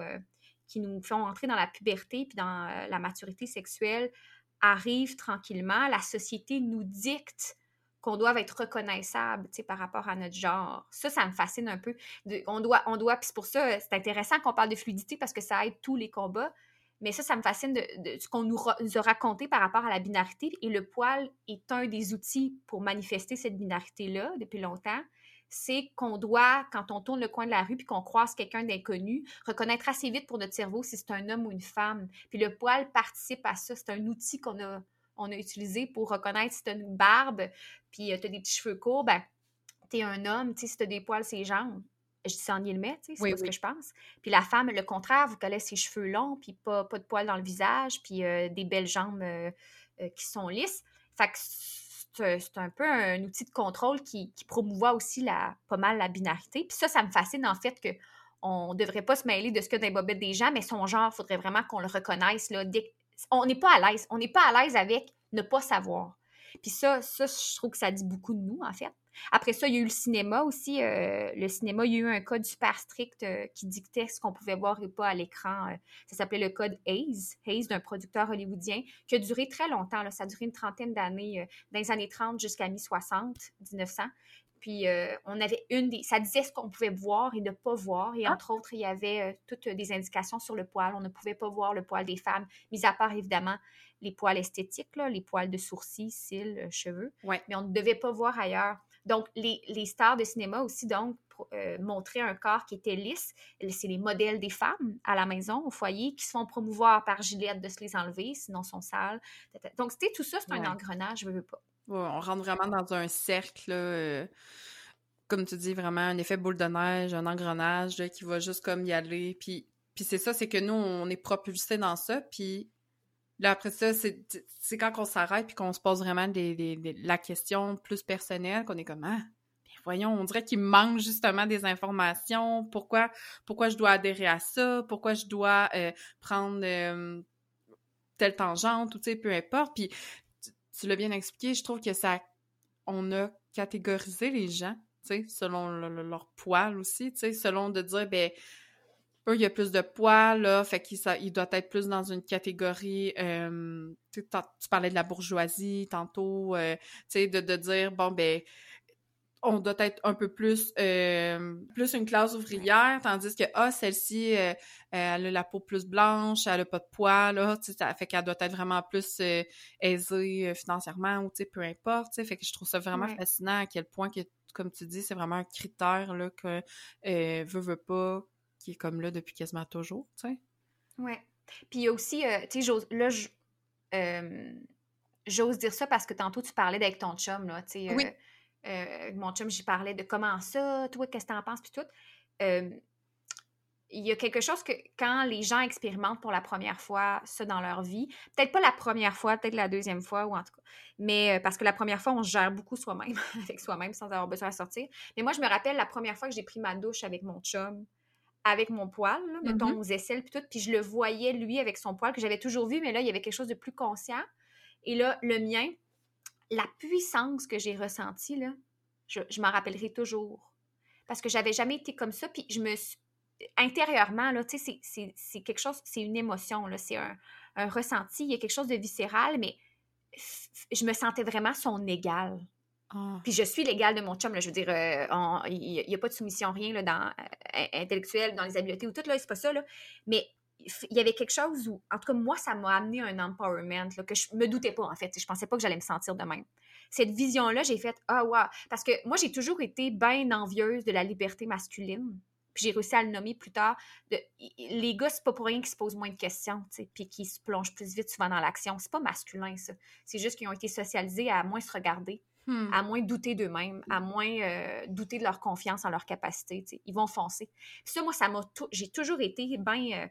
qui nous font entrer dans la puberté puis dans la maturité sexuelle arrivent tranquillement, la société nous dicte qu'on doit être reconnaissable par rapport à notre genre. Ça, ça me fascine un peu. on doit, on doit, puis c'est pour ça, c'est intéressant qu'on parle de fluidité parce que ça aide tous les combats. Mais ça, ça me fascine de, ce qu'on nous, a raconté par rapport à la binarité. Et le poil est un des outils pour manifester cette binarité-là depuis longtemps. C'est qu'on doit, quand on tourne le coin de la rue puis qu'on croise quelqu'un d'inconnu, reconnaître assez vite pour notre cerveau si c'est un homme ou une femme. Puis le poil participe à ça. C'est un outil qu'on a, on a utilisé pour reconnaître si tu as une barbe, puis euh, tu as des petits cheveux courts, ben, tu es un homme, si tu as des poils ses jambes. Je dis ça en guillemets, c'est ce que je pense. Puis la femme, le contraire, vous connaissez ses cheveux longs, puis pas, pas de poils dans le visage, puis euh, des belles jambes euh, qui sont lisses. Fait que c'est un peu un outil de contrôle qui, qui promouvoit aussi la, pas mal la binarité. Puis ça, ça me fascine en fait que on ne devrait pas se mêler de ce que les bobettes des gens, mais son genre, il faudrait vraiment qu'on le reconnaisse. Là, on n'est pas à l'aise. On n'est pas à l'aise avec ne pas savoir. Puis ça, ça, je trouve que ça dit beaucoup de nous, en fait. Après ça, il y a eu le cinéma aussi. Euh, le cinéma, il y a eu un code super strict euh, qui dictait ce qu'on pouvait voir et pas à l'écran. Euh. ça s'appelait le code Hayes, Hayes d'un producteur hollywoodien, qui a duré très longtemps. Ça a duré une trentaine d'années, dans les années 30 jusqu'à mi-60, 1900. Puis on avait une des. Ça disait ce qu'on pouvait voir et ne pas voir. Et ah! entre autres, il y avait toutes des indications sur le poil. On ne pouvait pas voir le poil des femmes, mis à part évidemment les poils esthétiques, là, les poils de sourcils, cils, cheveux. Mais on ne devait pas voir ailleurs. Donc, les, stars de cinéma aussi, donc, euh, montraient un corps qui était lisse. C'est les modèles des femmes à la maison, au foyer, qui se font promouvoir par Gillette de se les enlever, sinon sont sales. Donc, c'était tout ça, c'est un engrenage, je veux pas. On rentre vraiment dans un cercle, euh, comme tu dis, vraiment un effet boule de neige, un engrenage qui va juste comme y aller. Puis, puis c'est ça, c'est que nous, on est propulsés dans ça, puis Là, après ça, c'est quand on s'arrête puis qu'on se pose vraiment des, la question plus personnelle, qu'on est comme Ah, voyons, on dirait qu'il manque justement des informations. Pourquoi, pourquoi je dois adhérer à ça? Pourquoi je dois euh, prendre euh, telle tangente ou tu sais, peu importe. Puis tu, l'as bien expliqué, je trouve que ça on a catégorisé les gens, tu sais, selon leur poil aussi, tu sais, selon de dire ben eux, il y a plus de poids, là, fait qu'il il doit être plus dans une catégorie, euh, tu, parlais de la bourgeoisie tantôt, euh, tu sais, de, de, dire, bon, ben, on doit être un peu plus, euh, plus une classe ouvrière, tandis que, ah, celle-ci, elle a la peau plus blanche, elle a pas de poids, là, tu sais, ça fait qu'elle doit être vraiment plus aisée financièrement, ou, tu sais, peu importe, tu sais, fait que je trouve ça vraiment fascinant à quel point que, comme tu dis, c'est vraiment un critère, là, que veut, veut pas, qui est comme là depuis quasiment toujours, tu sais. Ouais. Puis il y a aussi, euh, tu sais, là, euh, j'ose dire ça parce que tantôt tu parlais d'avec ton chum, là, tu sais. Oui. Euh, mon chum, j'y parlais de comment ça, toi, qu'est-ce que t'en penses, puis tout. il y a quelque chose que quand les gens expérimentent pour la première fois ça dans leur vie, peut-être pas la première fois, peut-être la deuxième fois ou en tout cas, mais parce que la première fois, on se gère beaucoup soi-même, avec soi-même sans avoir besoin de sortir. Mais moi, je me rappelle la première fois que j'ai pris ma douche avec mon chum, avec mon poil, là, mettons mm-hmm. aux aisselles, puis tout, puis je le voyais, lui, avec son poil, que j'avais toujours vu, mais là, il y avait quelque chose de plus conscient. Et là, le mien, la puissance que j'ai ressentie, là, je, m'en rappellerai toujours. Parce que j'avais jamais été comme ça, puis je me suis... Intérieurement, là, tu sais, c'est quelque chose, c'est une émotion, là, c'est un, un ressenti, il y a quelque chose de viscéral, mais je me sentais vraiment son égal. Ah. Puis je suis l'égale de mon chum, là, je veux dire, euh, il n'y a pas de soumission, rien là, dans, euh, intellectuel, dans les habiletés ou tout, là, c'est pas ça, là. Mais il y avait quelque chose où, en tout cas, moi, ça m'a amené un empowerment là, que je me doutais pas, en fait. Je pensais pas que j'allais me sentir de même. Cette vision-là, j'ai fait « Ah, wow! » Parce que moi, j'ai toujours été bien envieuse de la liberté masculine. Puis j'ai réussi à le nommer plus tard. Les gars, c'est pas pour rien qu'ils se posent moins de questions, puis qu'ils se plongent plus vite souvent dans l'action. C'est pas masculin, ça. C'est juste qu'ils ont été socialisés à moins se regarder Hmm. à moins douter d'eux-mêmes, à moins euh, douter de leur confiance en leur capacité. Ils vont foncer. Puis ça, moi, ça m'a j'ai toujours été bien euh,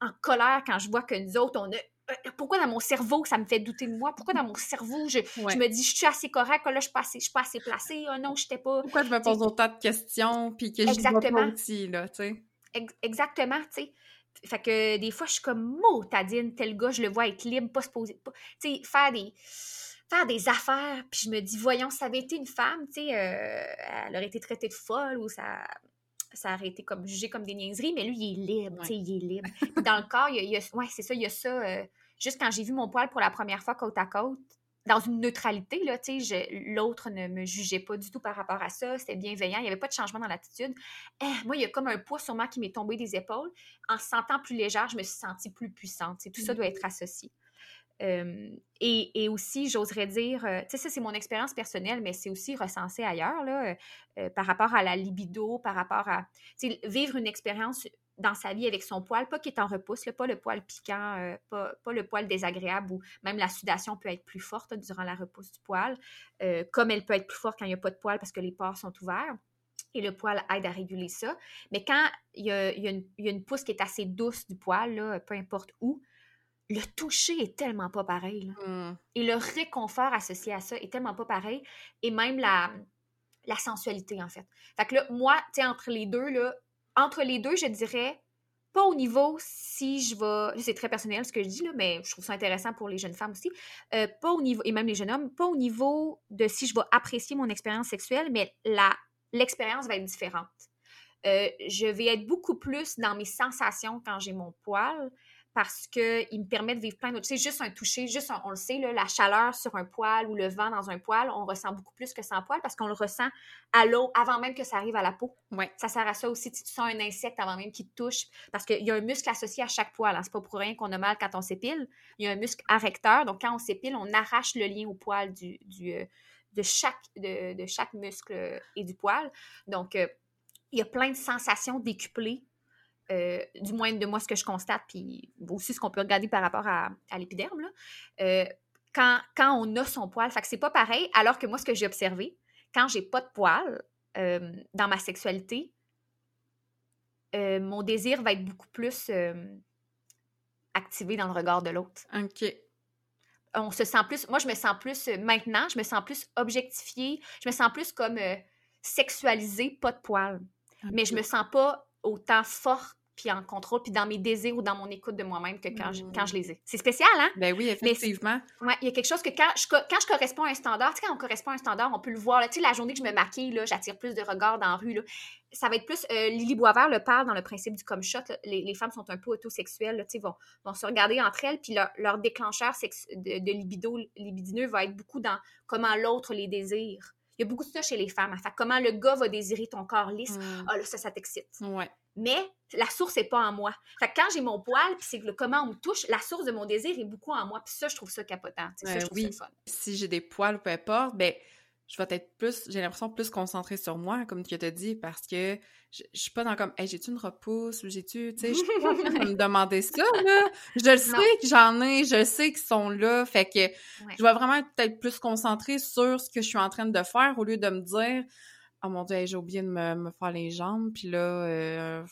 en colère quand je vois que nous autres, on a. Euh, pourquoi dans mon cerveau ça me fait douter de moi? Pourquoi dans mon cerveau je, je me dis je suis assez correct, là je suis pas assez, je suis pas assez placée, oh non, je n'étais pas. Pourquoi je me pose autant de questions puis que je vois pas aussi, là, tu sais? exactement, tu sais. Fait que des fois, je suis comme, motadine, tel gars, je le vois être libre, pas se poser. Tu sais, faire des faire des affaires. Puis je me dis, voyons, ça avait été une femme, tu sais, euh, elle aurait été traitée de folle ou ça, ça aurait été comme jugé comme des niaiseries, mais lui, il est libre, tu sais, il est libre. dans le corps, il y a, ouais, c'est ça, il y a ça. Euh, juste quand j'ai vu mon poil pour la première fois côte à côte, dans une neutralité, là, tu sais, l'autre ne me jugeait pas du tout par rapport à ça, c'était bienveillant, il n'y avait pas de changement dans l'attitude. Eh, moi, il y a comme un poids sur moi qui m'est tombé des épaules. En se sentant plus légère, je me suis sentie plus puissante. tout ça doit être associé et, aussi, j'oserais dire, tu sais, ça c'est mon expérience personnelle, mais c'est aussi recensé ailleurs, là, par rapport à la libido, par rapport à vivre une expérience dans sa vie avec son poil, pas qui est en repousse, pas le poil piquant, pas, le poil désagréable ou même la sudation peut être plus forte durant la repousse du poil, comme elle peut être plus forte quand il n'y a pas de poil parce que les pores sont ouverts. Et le poil aide à réguler ça. Mais quand il y a, une, pousse qui est assez douce du poil, peu importe où, le toucher est tellement pas pareil. là. Hmm. Et le réconfort associé à ça est tellement pas pareil. Et même la, la sensualité, en fait. Fait que là, moi, tu sais, entre les deux, là, entre les deux, je dirais, pas au niveau si je vais. C'est très personnel ce que je dis, là, mais je trouve ça intéressant pour les jeunes femmes aussi. Euh, pas au niveau, et même les jeunes hommes, pas au niveau de si je vais apprécier mon expérience sexuelle, mais la, l'expérience va être différente. Euh, je vais être beaucoup plus dans mes sensations quand j'ai mon poil parce qu'il me permet de vivre plein d'autres. Sais, juste un toucher, juste, un- on le sait, là, la chaleur sur un poil ou le vent dans un poil, on ressent beaucoup plus que sans poil parce qu'on le ressent à l'eau avant même que ça arrive à la peau. Ouais. Ça sert à ça aussi. Si tu sens un insecte avant même qu'il te touche, parce qu'il y a un muscle associé à chaque poil. Hein. C'est pas pour rien qu'on a mal quand on s'épile. Il y a un muscle arrecteur. Donc, quand on s'épile, on arrache le lien au poil du, du, euh, de, chaque, de, de chaque muscle euh, et du poil. Donc, euh, il y a plein de sensations décuplées. Euh, du moins de moi ce que je constate, puis aussi ce qu'on peut regarder par rapport à, à l'épiderme, là. Euh, quand, quand on a son poil. Fait que c'est pas pareil, alors que moi, ce que j'ai observé, quand j'ai pas de poil euh, dans ma sexualité, mon désir va être beaucoup plus activé dans le regard de l'autre. OK. On se sent plus, moi je me sens plus, euh, maintenant, je me sens plus objectifiée, je me sens plus comme euh, sexualisée, pas de poil. Mais je me sens pas autant forte puis en contrôle, puis dans mes désirs ou dans mon écoute de moi-même que quand, je, quand je les ai. C'est spécial, hein? Ben oui, effectivement. Ouais, il y a quelque chose que quand je, quand je corresponds à un standard, tu sais, quand on correspond à un standard, on peut le voir. Tu sais, la journée que je me maquille, là, j'attire plus de regards dans la rue. Là. Ça va être plus. euh, Lily Boisvert le parle dans le principe du comme shot. Les, les femmes sont un peu autosexuelles, là, tu sais, vont, vont se regarder entre elles, puis leur, leur déclencheur de, de libido, libidineux va être beaucoup dans comment l'autre les désire. Il y a beaucoup de ça chez les femmes. comment le gars va désirer ton corps lisse. Ah là, ça, ça t'excite Ouais. mais la source n'est pas en moi. Fait que quand j'ai mon poil, puis c'est que le comment on me touche, la source de mon désir est beaucoup en moi. Puis ça, je trouve ça capotant. Ça, Euh, je trouve oui. ça fun. Si j'ai des poils peu importe, ben je vais être plus, j'ai l'impression plus concentrée sur moi, comme tu t'as dit, parce que je, je suis pas dans comme, hey, j'ai-tu une repousse ou j'ai-tu, tu sais, je suis pas en train de me demander ça, là. Je le sais Non. que j'en ai, je sais qu'ils sont là, fait que je vais vraiment être peut-être plus concentrée sur ce que je suis en train de faire au lieu de me dire, oh mon dieu, hey, j'ai oublié de me, me faire les jambes, puis là, euh,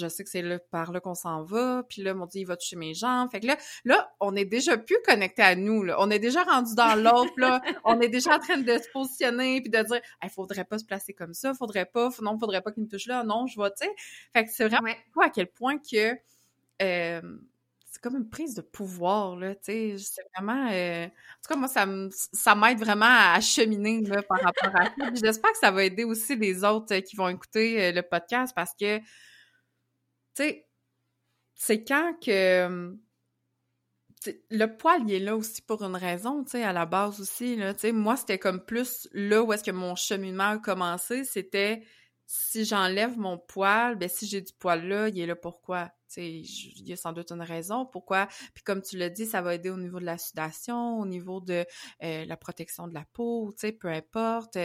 je sais que c'est là, par là qu'on s'en va, puis là, mon dieu, il va toucher mes jambes. Fait que là, là, on est déjà plus connecté à nous, là. On est déjà rendu dans l'autre, là. On est déjà en train de se positionner, puis de dire, il faudrait pas se placer comme ça, faudrait pas, non, faudrait pas qu'il me touche là, non, je vais, tu sais. Fait que c'est vraiment Ouais. à quel point que euh, c'est comme une prise de pouvoir, là, tu sais, c'est vraiment... euh, En tout cas, moi, ça me- ça m'aide vraiment à cheminer, là, par rapport à ça. J'espère que ça va aider aussi les autres euh, qui vont écouter le podcast, parce que, tu sais, c'est quand que... sais, le poil, il est là aussi pour une raison, tu sais, à la base aussi, là. Moi, c'était comme plus là où est-ce que mon cheminement a commencé, c'était si j'enlève mon poil, ben si j'ai du poil là, il est là pourquoi? Il y a sans doute une raison pourquoi. Puis comme tu l'as dit, ça va aider au niveau de la sudation, au niveau de euh, la protection de la peau, tu sais, peu importe.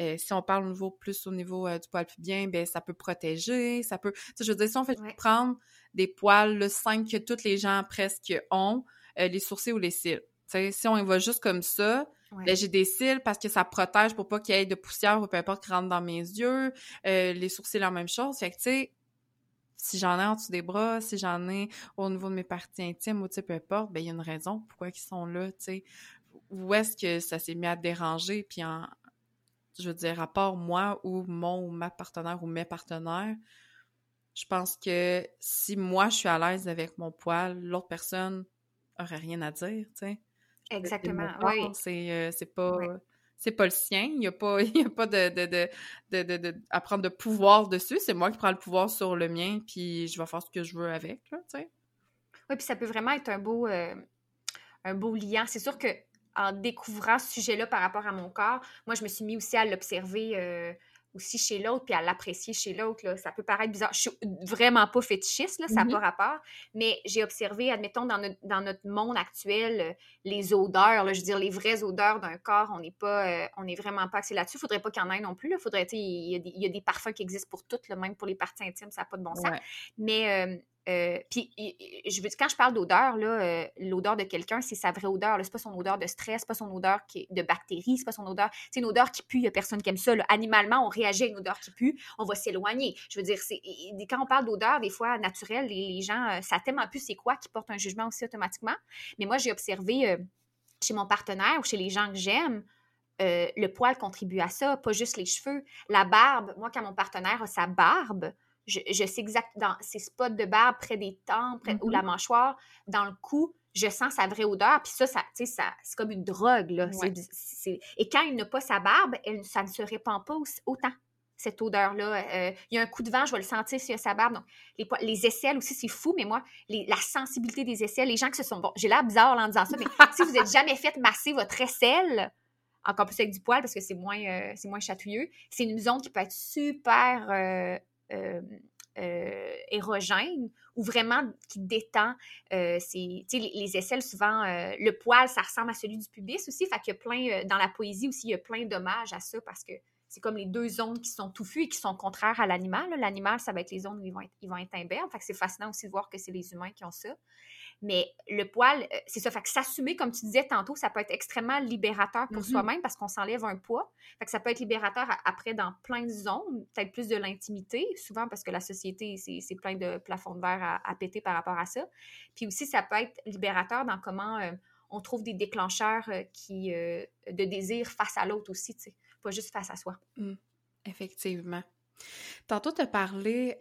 Euh, si on parle au niveau plus au niveau euh, du poil pubien, ben ça peut protéger, ça peut. Je veux dire, si on fait Ouais. prendre des poils le simples que toutes les gens presque ont, les sourcils ou les cils. Si on y va juste comme ça, Ouais. ben, j'ai des cils parce que ça protège pour pas qu'il y ait de poussière ou peu importe qui rentre dans mes yeux. Euh, les sourcils, la même chose. Fait que, tu sais, si j'en ai en dessous des bras, si j'en ai au niveau de mes parties intimes ou, peu importe, ben, il y a une raison pourquoi ils sont là, tu sais. Où est-ce que ça s'est mis à déranger, puis en, je veux dire, à part moi ou mon ou ma partenaire ou mes partenaires, je pense que si moi, je suis à l'aise avec mon poil, l'autre personne aurait rien à dire, tu sais. Exactement. Oui. C'est euh, c'est pas Ouais. C'est pas le sien. Il y a pas il y a pas de de, de, de, de, à prendre de pouvoir dessus. C'est moi qui prends le pouvoir sur le mien, puis je vais faire ce que je veux avec. Oui, puis ça peut vraiment être un beau, euh, un beau liant. C'est sûr que en découvrant ce sujet-là par rapport à mon corps, moi, je me suis mis aussi à l'observer euh, aussi chez l'autre, puis à l'apprécier chez l'autre. Ça peut paraître bizarre. Je suis vraiment pas fétichiste, là, ça n'a Mhm. pas rapport. Mais j'ai observé, admettons, dans notre, dans notre monde actuel, euh, les odeurs, là, je veux dire, les vraies odeurs d'un corps, on n'est pas, euh, on n'est vraiment pas axé là-dessus. Il faudrait pas qu'il y en ait non plus. Là. Faudrait, il y, a des- il y a des parfums qui existent pour toutes, là, même pour les parties intimes, ça n'a pas de bon sens. Ouais. Mais euh, Euh, puis, quand je parle d'odeur, là, euh, l'odeur de quelqu'un, c'est sa vraie odeur. C'est pas son odeur de stress, c'est pas son odeur de bactéries, c'est pas son odeur. C'est une odeur qui pue, il n'y a personne qui aime ça. Animalement, on réagit à une odeur qui pue, on va s'éloigner. Je veux dire, quand on parle d'odeur, des fois, naturelle, les, gens, euh, ça tellement plus c'est quoi qui porte un jugement aussi automatiquement. Mais moi, j'ai observé chez mon partenaire ou chez les gens que j'aime, le poil contribue à ça, pas juste les cheveux. La barbe, moi, quand mon partenaire a sa barbe, je, sais exactement, dans ces spots de barbe près des tempes ou la mm-hmm. mâchoire, dans le cou, je sens sa vraie odeur. Puis ça, ça, ça c'est comme une drogue. Là. Et quand il n'a pas sa barbe, elle, ça ne se répand pas autant, cette odeur-là. Euh, il y a un coup de vent, je vais le sentir s'il y a sa barbe. Donc, les, les aisselles aussi, c'est fou, mais moi, la sensibilité des aisselles, les gens qui se sont... Bon, j'ai l'air bizarre en disant ça, mais si vous n'êtes jamais fait masser votre aisselle, encore plus avec du poil parce que c'est moins, euh, c'est moins chatouilleux, c'est une zone qui peut être super... Euh, euh, euh, érogène ou vraiment qui détend. Euh, les, les aisselles, souvent, le poil, ça ressemble à celui du pubis aussi. Fait plein, dans la poésie aussi, il y a plein d'hommages à ça parce que c'est comme les deux zones qui sont touffues et qui sont contraires à l'animal. L'animal, ça va être les zones où ils vont être, ils vont être imberbes. Fait c'est fascinant aussi de voir que c'est les humains qui ont ça. Mais le poil, euh, c'est ça. Fait que s'assumer, comme tu disais tantôt, ça peut être extrêmement libérateur pour mm-hmm. soi-même parce qu'on s'enlève un poids. Fait que ça peut être libérateur après dans plein de zones, peut-être plus de l'intimité, souvent parce que la société, c'est plein de plafonds de verre à, péter par rapport à ça. Puis aussi, ça peut être libérateur dans comment euh, on trouve des déclencheurs euh, qui, de désir face à l'autre aussi, tu sais, pas juste face à soi. Mm. Effectivement. Tantôt, tu as parlé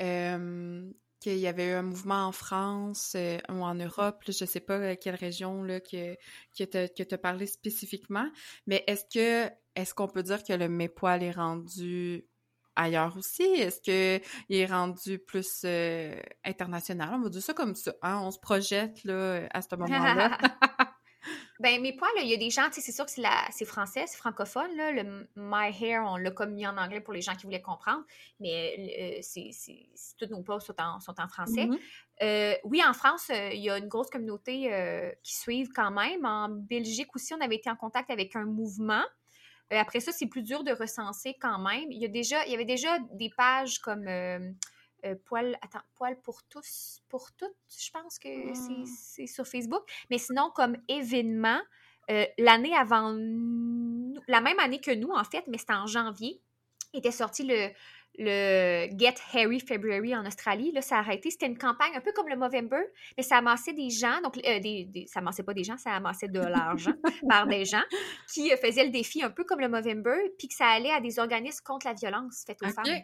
qu'il y avait eu un mouvement en France euh, ou en Europe, je ne sais pas euh, quelle région là, que, tu as parlé spécifiquement, mais est-ce que est-ce qu'on peut dire que le mépoil est rendu ailleurs aussi? Est-ce qu'il est rendu plus euh, international? On va dire ça comme ça, hein? On se projette là, à ce moment-là. Ben, mes poils, il y a des gens, tu sais, c'est sûr que c'est français, c'est francophone, là. Le My Hair, on l'a comme mis en anglais pour les gens qui voulaient comprendre, mais euh, c'est, tous nos poils sont en, sont en français. Mm-hmm. Euh, oui, en France, euh, il y a une grosse communauté qui suivent quand même. En Belgique aussi, on avait été en contact avec un mouvement. après ça, c'est plus dur de recenser quand même. Il y, a déjà, il y avait déjà des pages comme euh, poil, attends, poil pour tous, pour toutes, je pense que c'est sur Facebook. Mais sinon, comme événement, euh, l'année avant, la même année que nous, en fait, mais c'était en janvier, était sorti le, le Get Harry February en Australie. Là, ça a arrêté. C'était une campagne un peu comme le Movember, mais ça amassait des gens. Donc, euh, des, ça amassait pas des gens, ça amassait de l'argent par des gens qui faisaient le défi un peu comme le Movember, puis que ça allait à des organismes contre la violence faite aux femmes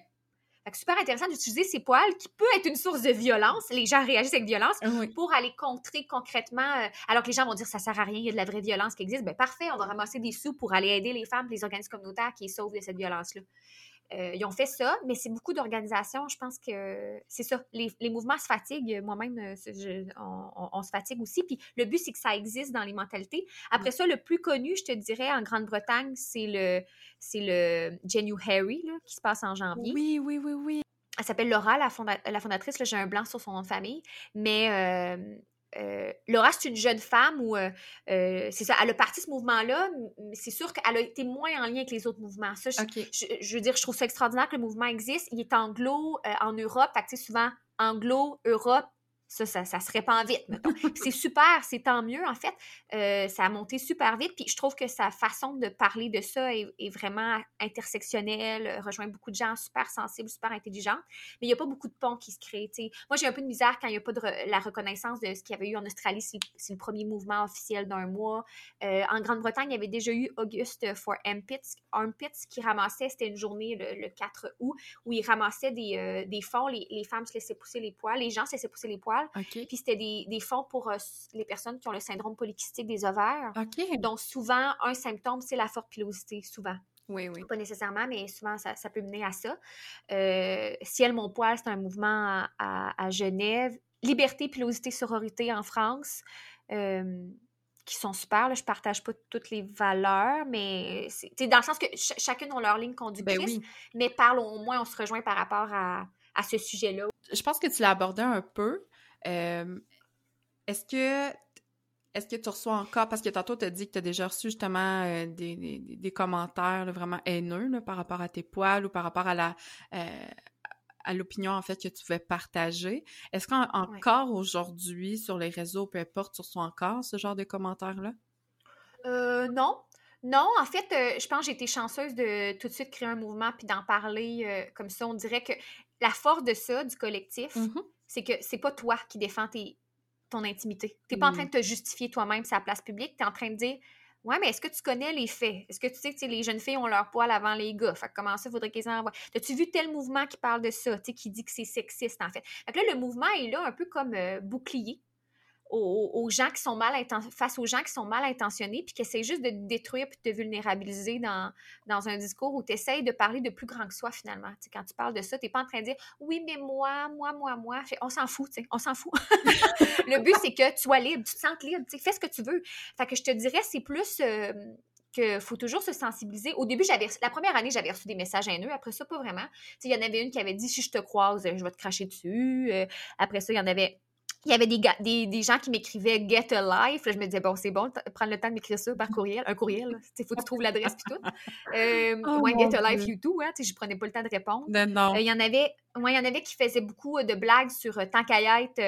super intéressant d'utiliser ces poils qui peut être une source de violence. Les gens réagissent avec violence pour aller contrer concrètement. Euh, alors que les gens vont dire ça sert à rien, il y a de la vraie violence qui existe. Ben parfait, on va ramasser des sous pour aller aider les femmes, les organismes communautaires qui sauvent de cette violence-là. Euh, ils ont fait ça, mais c'est beaucoup d'organisations. Je pense que c'est ça. Les, mouvements se fatiguent. Moi-même, euh, on, se fatigue aussi. Puis le but, c'est que ça existe dans les mentalités. Après ça, le plus connu, je te dirais, en Grande-Bretagne, c'est le, c'est le Genu Harry, qui se passe en janvier. Oui, oui, oui, oui. Elle s'appelle Laura, la, la fondatrice. J'ai un blanc sur son nom de famille. Mais euh, euh, Laura, c'est une jeune femme où, euh, euh, c'est ça, elle a parti ce mouvement-là, mais c'est sûr qu'elle a été moins en lien avec les autres mouvements. Ça, je, veux dire, je trouve ça extraordinaire que le mouvement existe. Il est anglo en Europe, fait que, souvent anglo, Europe, ça, ça, ça, se répand vite, c'est super, c'est tant mieux, en fait. Euh, ça a monté super vite. Puis je trouve que sa façon de parler de ça est, vraiment intersectionnelle, rejoint beaucoup de gens super sensibles, super intelligents. Mais il n'y a pas beaucoup de ponts qui se créent. Moi, j'ai un peu de misère quand il n'y a pas de la reconnaissance de ce qu'il y avait eu en Australie. C'est le premier mouvement officiel d'un mois. Euh, en Grande-Bretagne, il y avait déjà eu Auguste for Armpits, Armpits qui ramassait, c'était une journée le, 4 août, où il ramassait des, euh, des fonds. Les, les femmes se laissaient pousser les poils, les gens se laissaient pousser les poils puis c'était des, des, fonds pour euh, les personnes qui ont le syndrome polycystique des ovaires. Donc souvent, un symptôme, c'est la forte pilosité, souvent. Oui, oui. Pas nécessairement, mais souvent, ça, ça peut mener à ça. Euh, Ciel, mon poil, c'est un mouvement à, à, Genève. Liberté, pilosité, sororité en France. Euh, qui sont super. Là, je partage pas toutes les valeurs, mais c'est dans le sens que chacune a leur ligne conductrice, ben mais parle au moins, on se rejoint par rapport à, à ce sujet-là. Je pense que tu l'as abordé un peu, est-ce que est-ce que tu reçois encore, parce que tantôt tu as dit que tu as déjà reçu justement euh, des, des, commentaires vraiment haineux par rapport à tes poils ou par rapport à la, euh, à l'opinion, en fait, que tu pouvais partager. Est-ce qu'encore aujourd'hui, sur les réseaux, peu importe, tu reçois encore ce genre de commentaires-là? Euh, non. Non, en fait, euh, je pense que j'ai été chanceuse de tout de suite créer un mouvement puis d'en parler euh, comme ça. On dirait que la force de ça, du collectif, Mmh c'est que c'est pas toi qui défends tes- ton intimité. T'es pas en train de te justifier toi-même la place publique. T'es en train de dire Ouais, mais est-ce que tu connais les faits? Est-ce que tu sais que tu les jeunes filles ont leur poil avant les gars? Fait que comment ça, faudrait qu'ils en envoient? As-tu vu tel mouvement qui parle de ça, tu qui dit que c'est sexiste, en fait? Fait que là, le mouvement est là un peu comme euh, bouclier aux, gens qui sont mal face aux gens qui sont mal intentionnés puis qui essaient juste de te détruire puis de te vulnérabiliser dans, dans un discours où tu essayes de parler de plus grand que soi finalement. Quand tu parles de ça, tu n'es pas en train de dire oui, mais moi, moi, moi, moi. On s'en fout, on s'en fout. le but, c'est que tu sois libre, tu te sentes libre, fais ce que tu veux. Fait que je te dirais, c'est plus. euh, qu'il faut toujours se sensibiliser. Au début, j'avais la première année, j'avais reçu des messages haineux. Après ça, pas vraiment. Il y en avait une qui avait dit si je te croise, je vais te cracher dessus. Euh, après ça, il y en avait il y avait des, gars- des, des gens qui m'écrivaient Get a Life. Là, je me disais, bon, c'est bon, prendre le temps de m'écrire ça par courriel. Un courriel, il faut que tu trouves l'adresse puis tout. Euh, Oh, ouais, Get a Life Dieu. You Too, hein, je prenais pas le temps de répondre. Non, non. Euh, Il y en avait, ouais, y en avait qui faisaient beaucoup euh, de blagues sur euh, tant qu'à y être.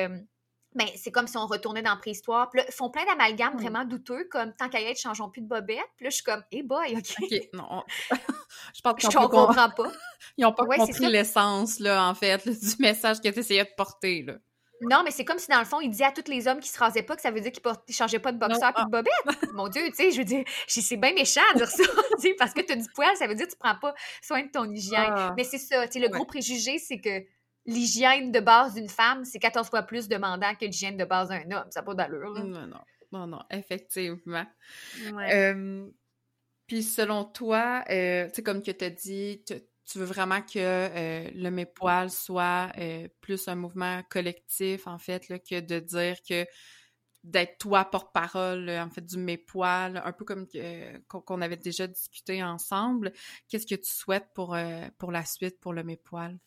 ben, c'est comme si on retournait dans préhistoire. Puis là, ils font plein d'amalgames Mm. vraiment douteux, comme tant qu'à y être, changeons plus de bobette. Puis là, je suis comme, hey boy, OK. OK, non. on- je pense ne n'ont pas, comprends pas. ils ont pas Ouais, compris l'essence, là, en fait, là, du message que tu essayais de porter, là. Non, mais c'est comme si dans le fond, il disait à tous les hommes qui se rasaient pas que ça veut dire qu'ils ils changeaient pas de boxeur puis de bobette. Mon Dieu, tu sais, je veux dire, c'est bien méchant de dire ça. tu sais, parce que tu as du poil, ça veut dire que tu prends pas soin de ton hygiène. Ah. Mais c'est ça, tu sais, le Ouais. gros préjugé, c'est que l'hygiène de base d'une femme, c'est 14 fois plus demandant que l'hygiène de base d'un homme. Ça n'a pas d'allure, là. Non, non. Non, non, effectivement. Ouais. Euh, puis selon toi, euh, tu sais, comme que tu as dit, tu, veux vraiment que euh, le Mépoil soit euh, plus un mouvement collectif, en fait, que de dire que d'être toi porte-parole, en fait, du Mépoil, un peu comme qu'on avait déjà discuté ensemble. Qu'est-ce que tu souhaites pour, euh, pour la suite, pour le Mépoil?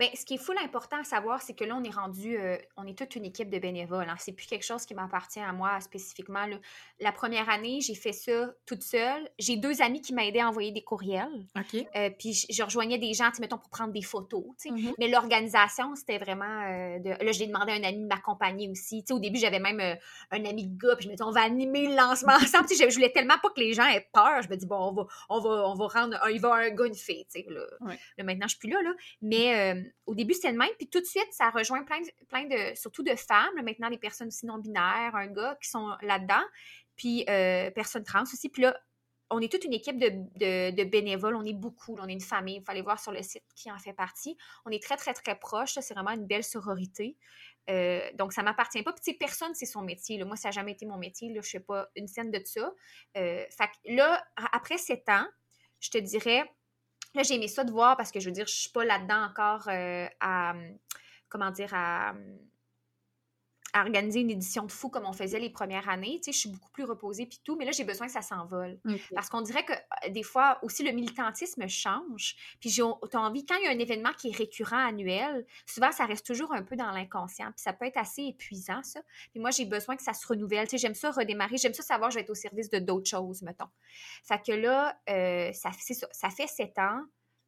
Bien, ce qui est full important à savoir, c'est que là, on est rendu, euh, on est toute une équipe de bénévoles. Hein. C'est plus quelque chose qui m'appartient à moi spécifiquement. là. La première année, j'ai fait ça toute seule. J'ai deux amis qui m'aidaient à envoyer des courriels. OK? Euh, puis je, rejoignais des gens, mettons, pour prendre des photos. Mhm. Mais l'organisation, c'était vraiment euh, de. Là, j'ai demandé à un ami de m'accompagner aussi. Au début, j'avais même un ami de gars, puis je me disais, on va animer le lancement ensemble. Je, voulais tellement pas que les gens aient peur. Je me dis, bon, on va, on va, on va rendre un, il va un gars, une fille. Là. Ouais. Là, maintenant, je suis plus là, là. Mais au début, c'était le même. Puis tout de suite, ça rejoint plein, de- plein de. Surtout de femmes, maintenant, des personnes aussi non-binaires, un gars qui sont là-dedans. Puis euh, personnes trans aussi. Puis là, on est toute une équipe de, de- bénévoles. On est beaucoup. on est une famille. Il fallait voir sur le site qui en fait partie. On est très, très, très proches. C'est vraiment une belle sororité. Euh, donc, ça m'appartient pas. Puis, sais, personne, c'est son métier. Moi, ça n'a jamais été mon métier. Là. Je ne fais pas une scène de ça. Euh, fait là, après sept ans, je te dirais, là, j'ai aimé ça de voir parce que je veux dire, je suis pas là-dedans encore euh, à, comment dire, à, à organiser une édition de fou comme on faisait les premières années. Tu sais, je suis beaucoup plus reposée puis tout, mais là, j'ai besoin que ça s'envole. Parce qu'on dirait que euh, des fois aussi le militantisme change. Puis j'ai envie, quand il y a un événement qui est récurrent annuel, souvent ça reste toujours un peu dans l'inconscient. Puis ça peut être assez épuisant, ça. Puis moi, j'ai besoin que ça se renouvelle. Tu sais, j'aime ça redémarrer. J'aime ça savoir que je vais être au service de d'autres choses, mettons. Fait que là, euh, ça, ça fait sept ans.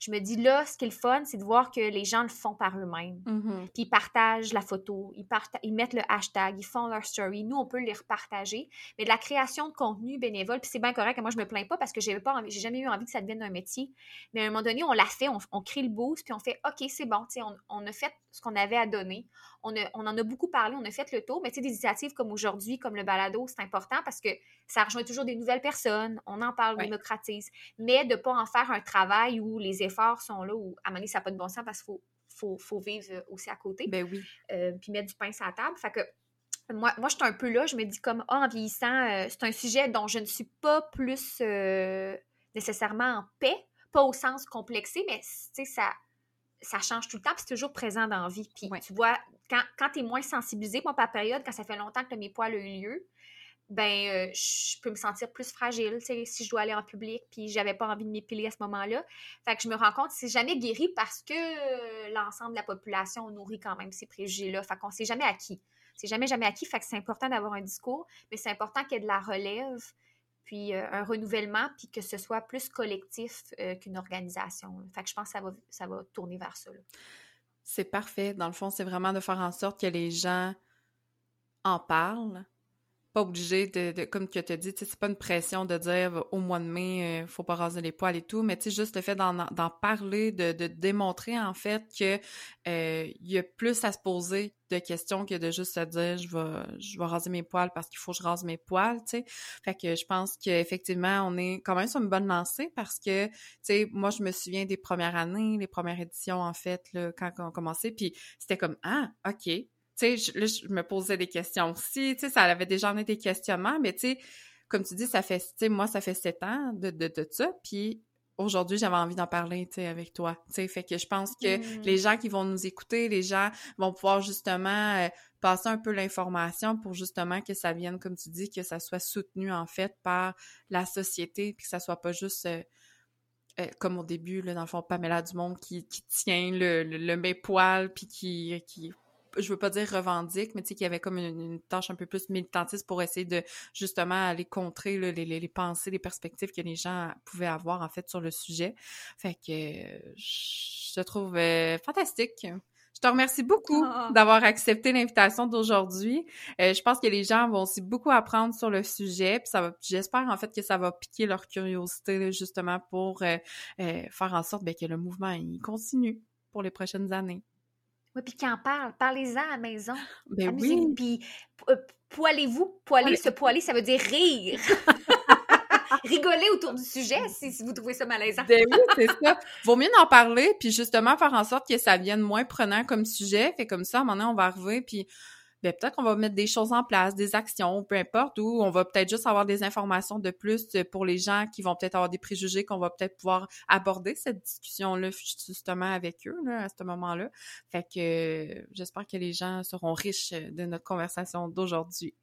Je me dis là, ce qui est le fun, c'est de voir que les gens le font par eux-mêmes Mhm. puis ils partagent la photo, ils, parta- ils mettent le hashtag, ils font leur story. Nous, on peut les repartager. Mais de la création de contenu bénévole, puis c'est bien correct, moi, je me plains pas parce que j'avais pas envie, j'ai jamais eu envie que ça devienne un métier. Mais à un moment donné, on l'a fait, on, on crée le boost, puis on fait OK, c'est bon, on, on a fait ce qu'on avait à donner. On, a- on en a beaucoup parlé, on a fait le tour, mais tu sais, des initiatives comme aujourd'hui, comme le balado, c'est important parce que ça rejoint toujours des nouvelles personnes, on en parle, on démocratise, mais de pas en faire un travail où les efforts sont là, où à un moment donné, ça n'a pas de bon sens parce qu'il faut, faut, faut vivre euh, aussi à côté Ben oui. euh, puis mettre du pain sur la table. Fait que moi, moi je suis un peu là, je me dis comme, ah, en vieillissant, euh, c'est un sujet dont je ne suis pas plus euh, nécessairement en paix, pas au sens complexé, mais tu sais, ça, ça change tout le temps, puis c'est toujours présent dans la vie. Puis Ouais. tu vois, quand, quand tu es moins sensibilisé, moi, par période, quand ça fait longtemps que mes poils ont eu lieu, ben, euh, je peux me sentir plus fragile, tu sais, si je dois aller en public, puis j'avais pas envie de m'épiler à ce moment-là. Fait que je me rends compte que c'est jamais guéri parce que euh, l'ensemble de la population nourrit quand même ces préjugés-là. Fait qu'on sait jamais acquis. C'est jamais, jamais acquis. Fait que c'est important d'avoir un discours, mais c'est important qu'il y ait de la relève puis euh, un renouvellement, puis que ce soit plus collectif euh, qu'une organisation. Fait que je pense que ça va, ça va tourner vers ça. C'est parfait. Dans le fond, c'est vraiment de faire en sorte que les gens en parlent, pas obligé de, comme tu as dit, c'est pas une pression de dire au mois de mai, euh, faut pas raser les poils et tout, mais tu sais, juste le fait d'en parler, de, de, démontrer en fait que euh, il y a plus à se poser de questions que de juste se dire je vais je vais raser mes poils parce qu'il faut que je rase mes poils, tu sais. Fait que je pense qu'effectivement, on est quand même sur une bonne lancée parce que, tu moi je me souviens des premières années, les premières éditions en fait, là, quand on a commencé, puis c'était comme ah, OK, tu sais, là, je me posais des questions aussi, tu sais, ça avait déjà des questionnements, mais tu sais, comme tu dis, ça fait, tu sais, moi, ça fait sept ans de, de, de ça, puis aujourd'hui, j'avais envie d'en parler, tu sais, avec toi, tu sais, fait que je pense que mmh. les gens qui vont nous écouter, les gens vont pouvoir justement euh, passer un peu l'information pour justement que ça vienne, comme tu dis, que ça soit soutenu, en fait, par la société, puis que ça soit pas juste... Euh, euh, comme au début, là, dans le fond, Pamela Dumont qui, qui tient le, le, le poil puis qui, qui je veux pas dire revendique, mais tu sais, qu'il y avait comme une, tâche un peu plus militantiste pour essayer de justement aller contrer les, les, les, pensées, les perspectives que les gens pouvaient avoir en fait sur le sujet. Fait que je te trouve euh, fantastique. Je te remercie beaucoup ah. d'avoir accepté l'invitation d'aujourd'hui. Euh, je pense que les gens vont aussi beaucoup apprendre sur le sujet, puis ça va. J'espère en fait que ça va piquer leur curiosité justement pour euh, faire en sorte ben, que le mouvement il continue pour les prochaines années. Oui, puis en parle, parlez-en à la maison. Ben oui. Puis euh, poilez-vous. Poiler, se poiler, ça veut dire rire. Rigoler autour du sujet si, vous trouvez ça malaisant. Ben oui, c'est ça. Vaut mieux en parler, puis justement faire en sorte que ça vienne moins prenant comme sujet. Fait comme ça, à un moment donné, on va arriver, puis ben peut-être qu'on va mettre des choses en place, des actions, peu importe, ou on va peut-être juste avoir des informations de plus pour les gens qui vont peut-être avoir des préjugés qu'on va peut-être pouvoir aborder cette discussion-là justement avec eux là, à ce moment-là. Fait que j'espère que les gens seront riches de notre conversation d'aujourd'hui.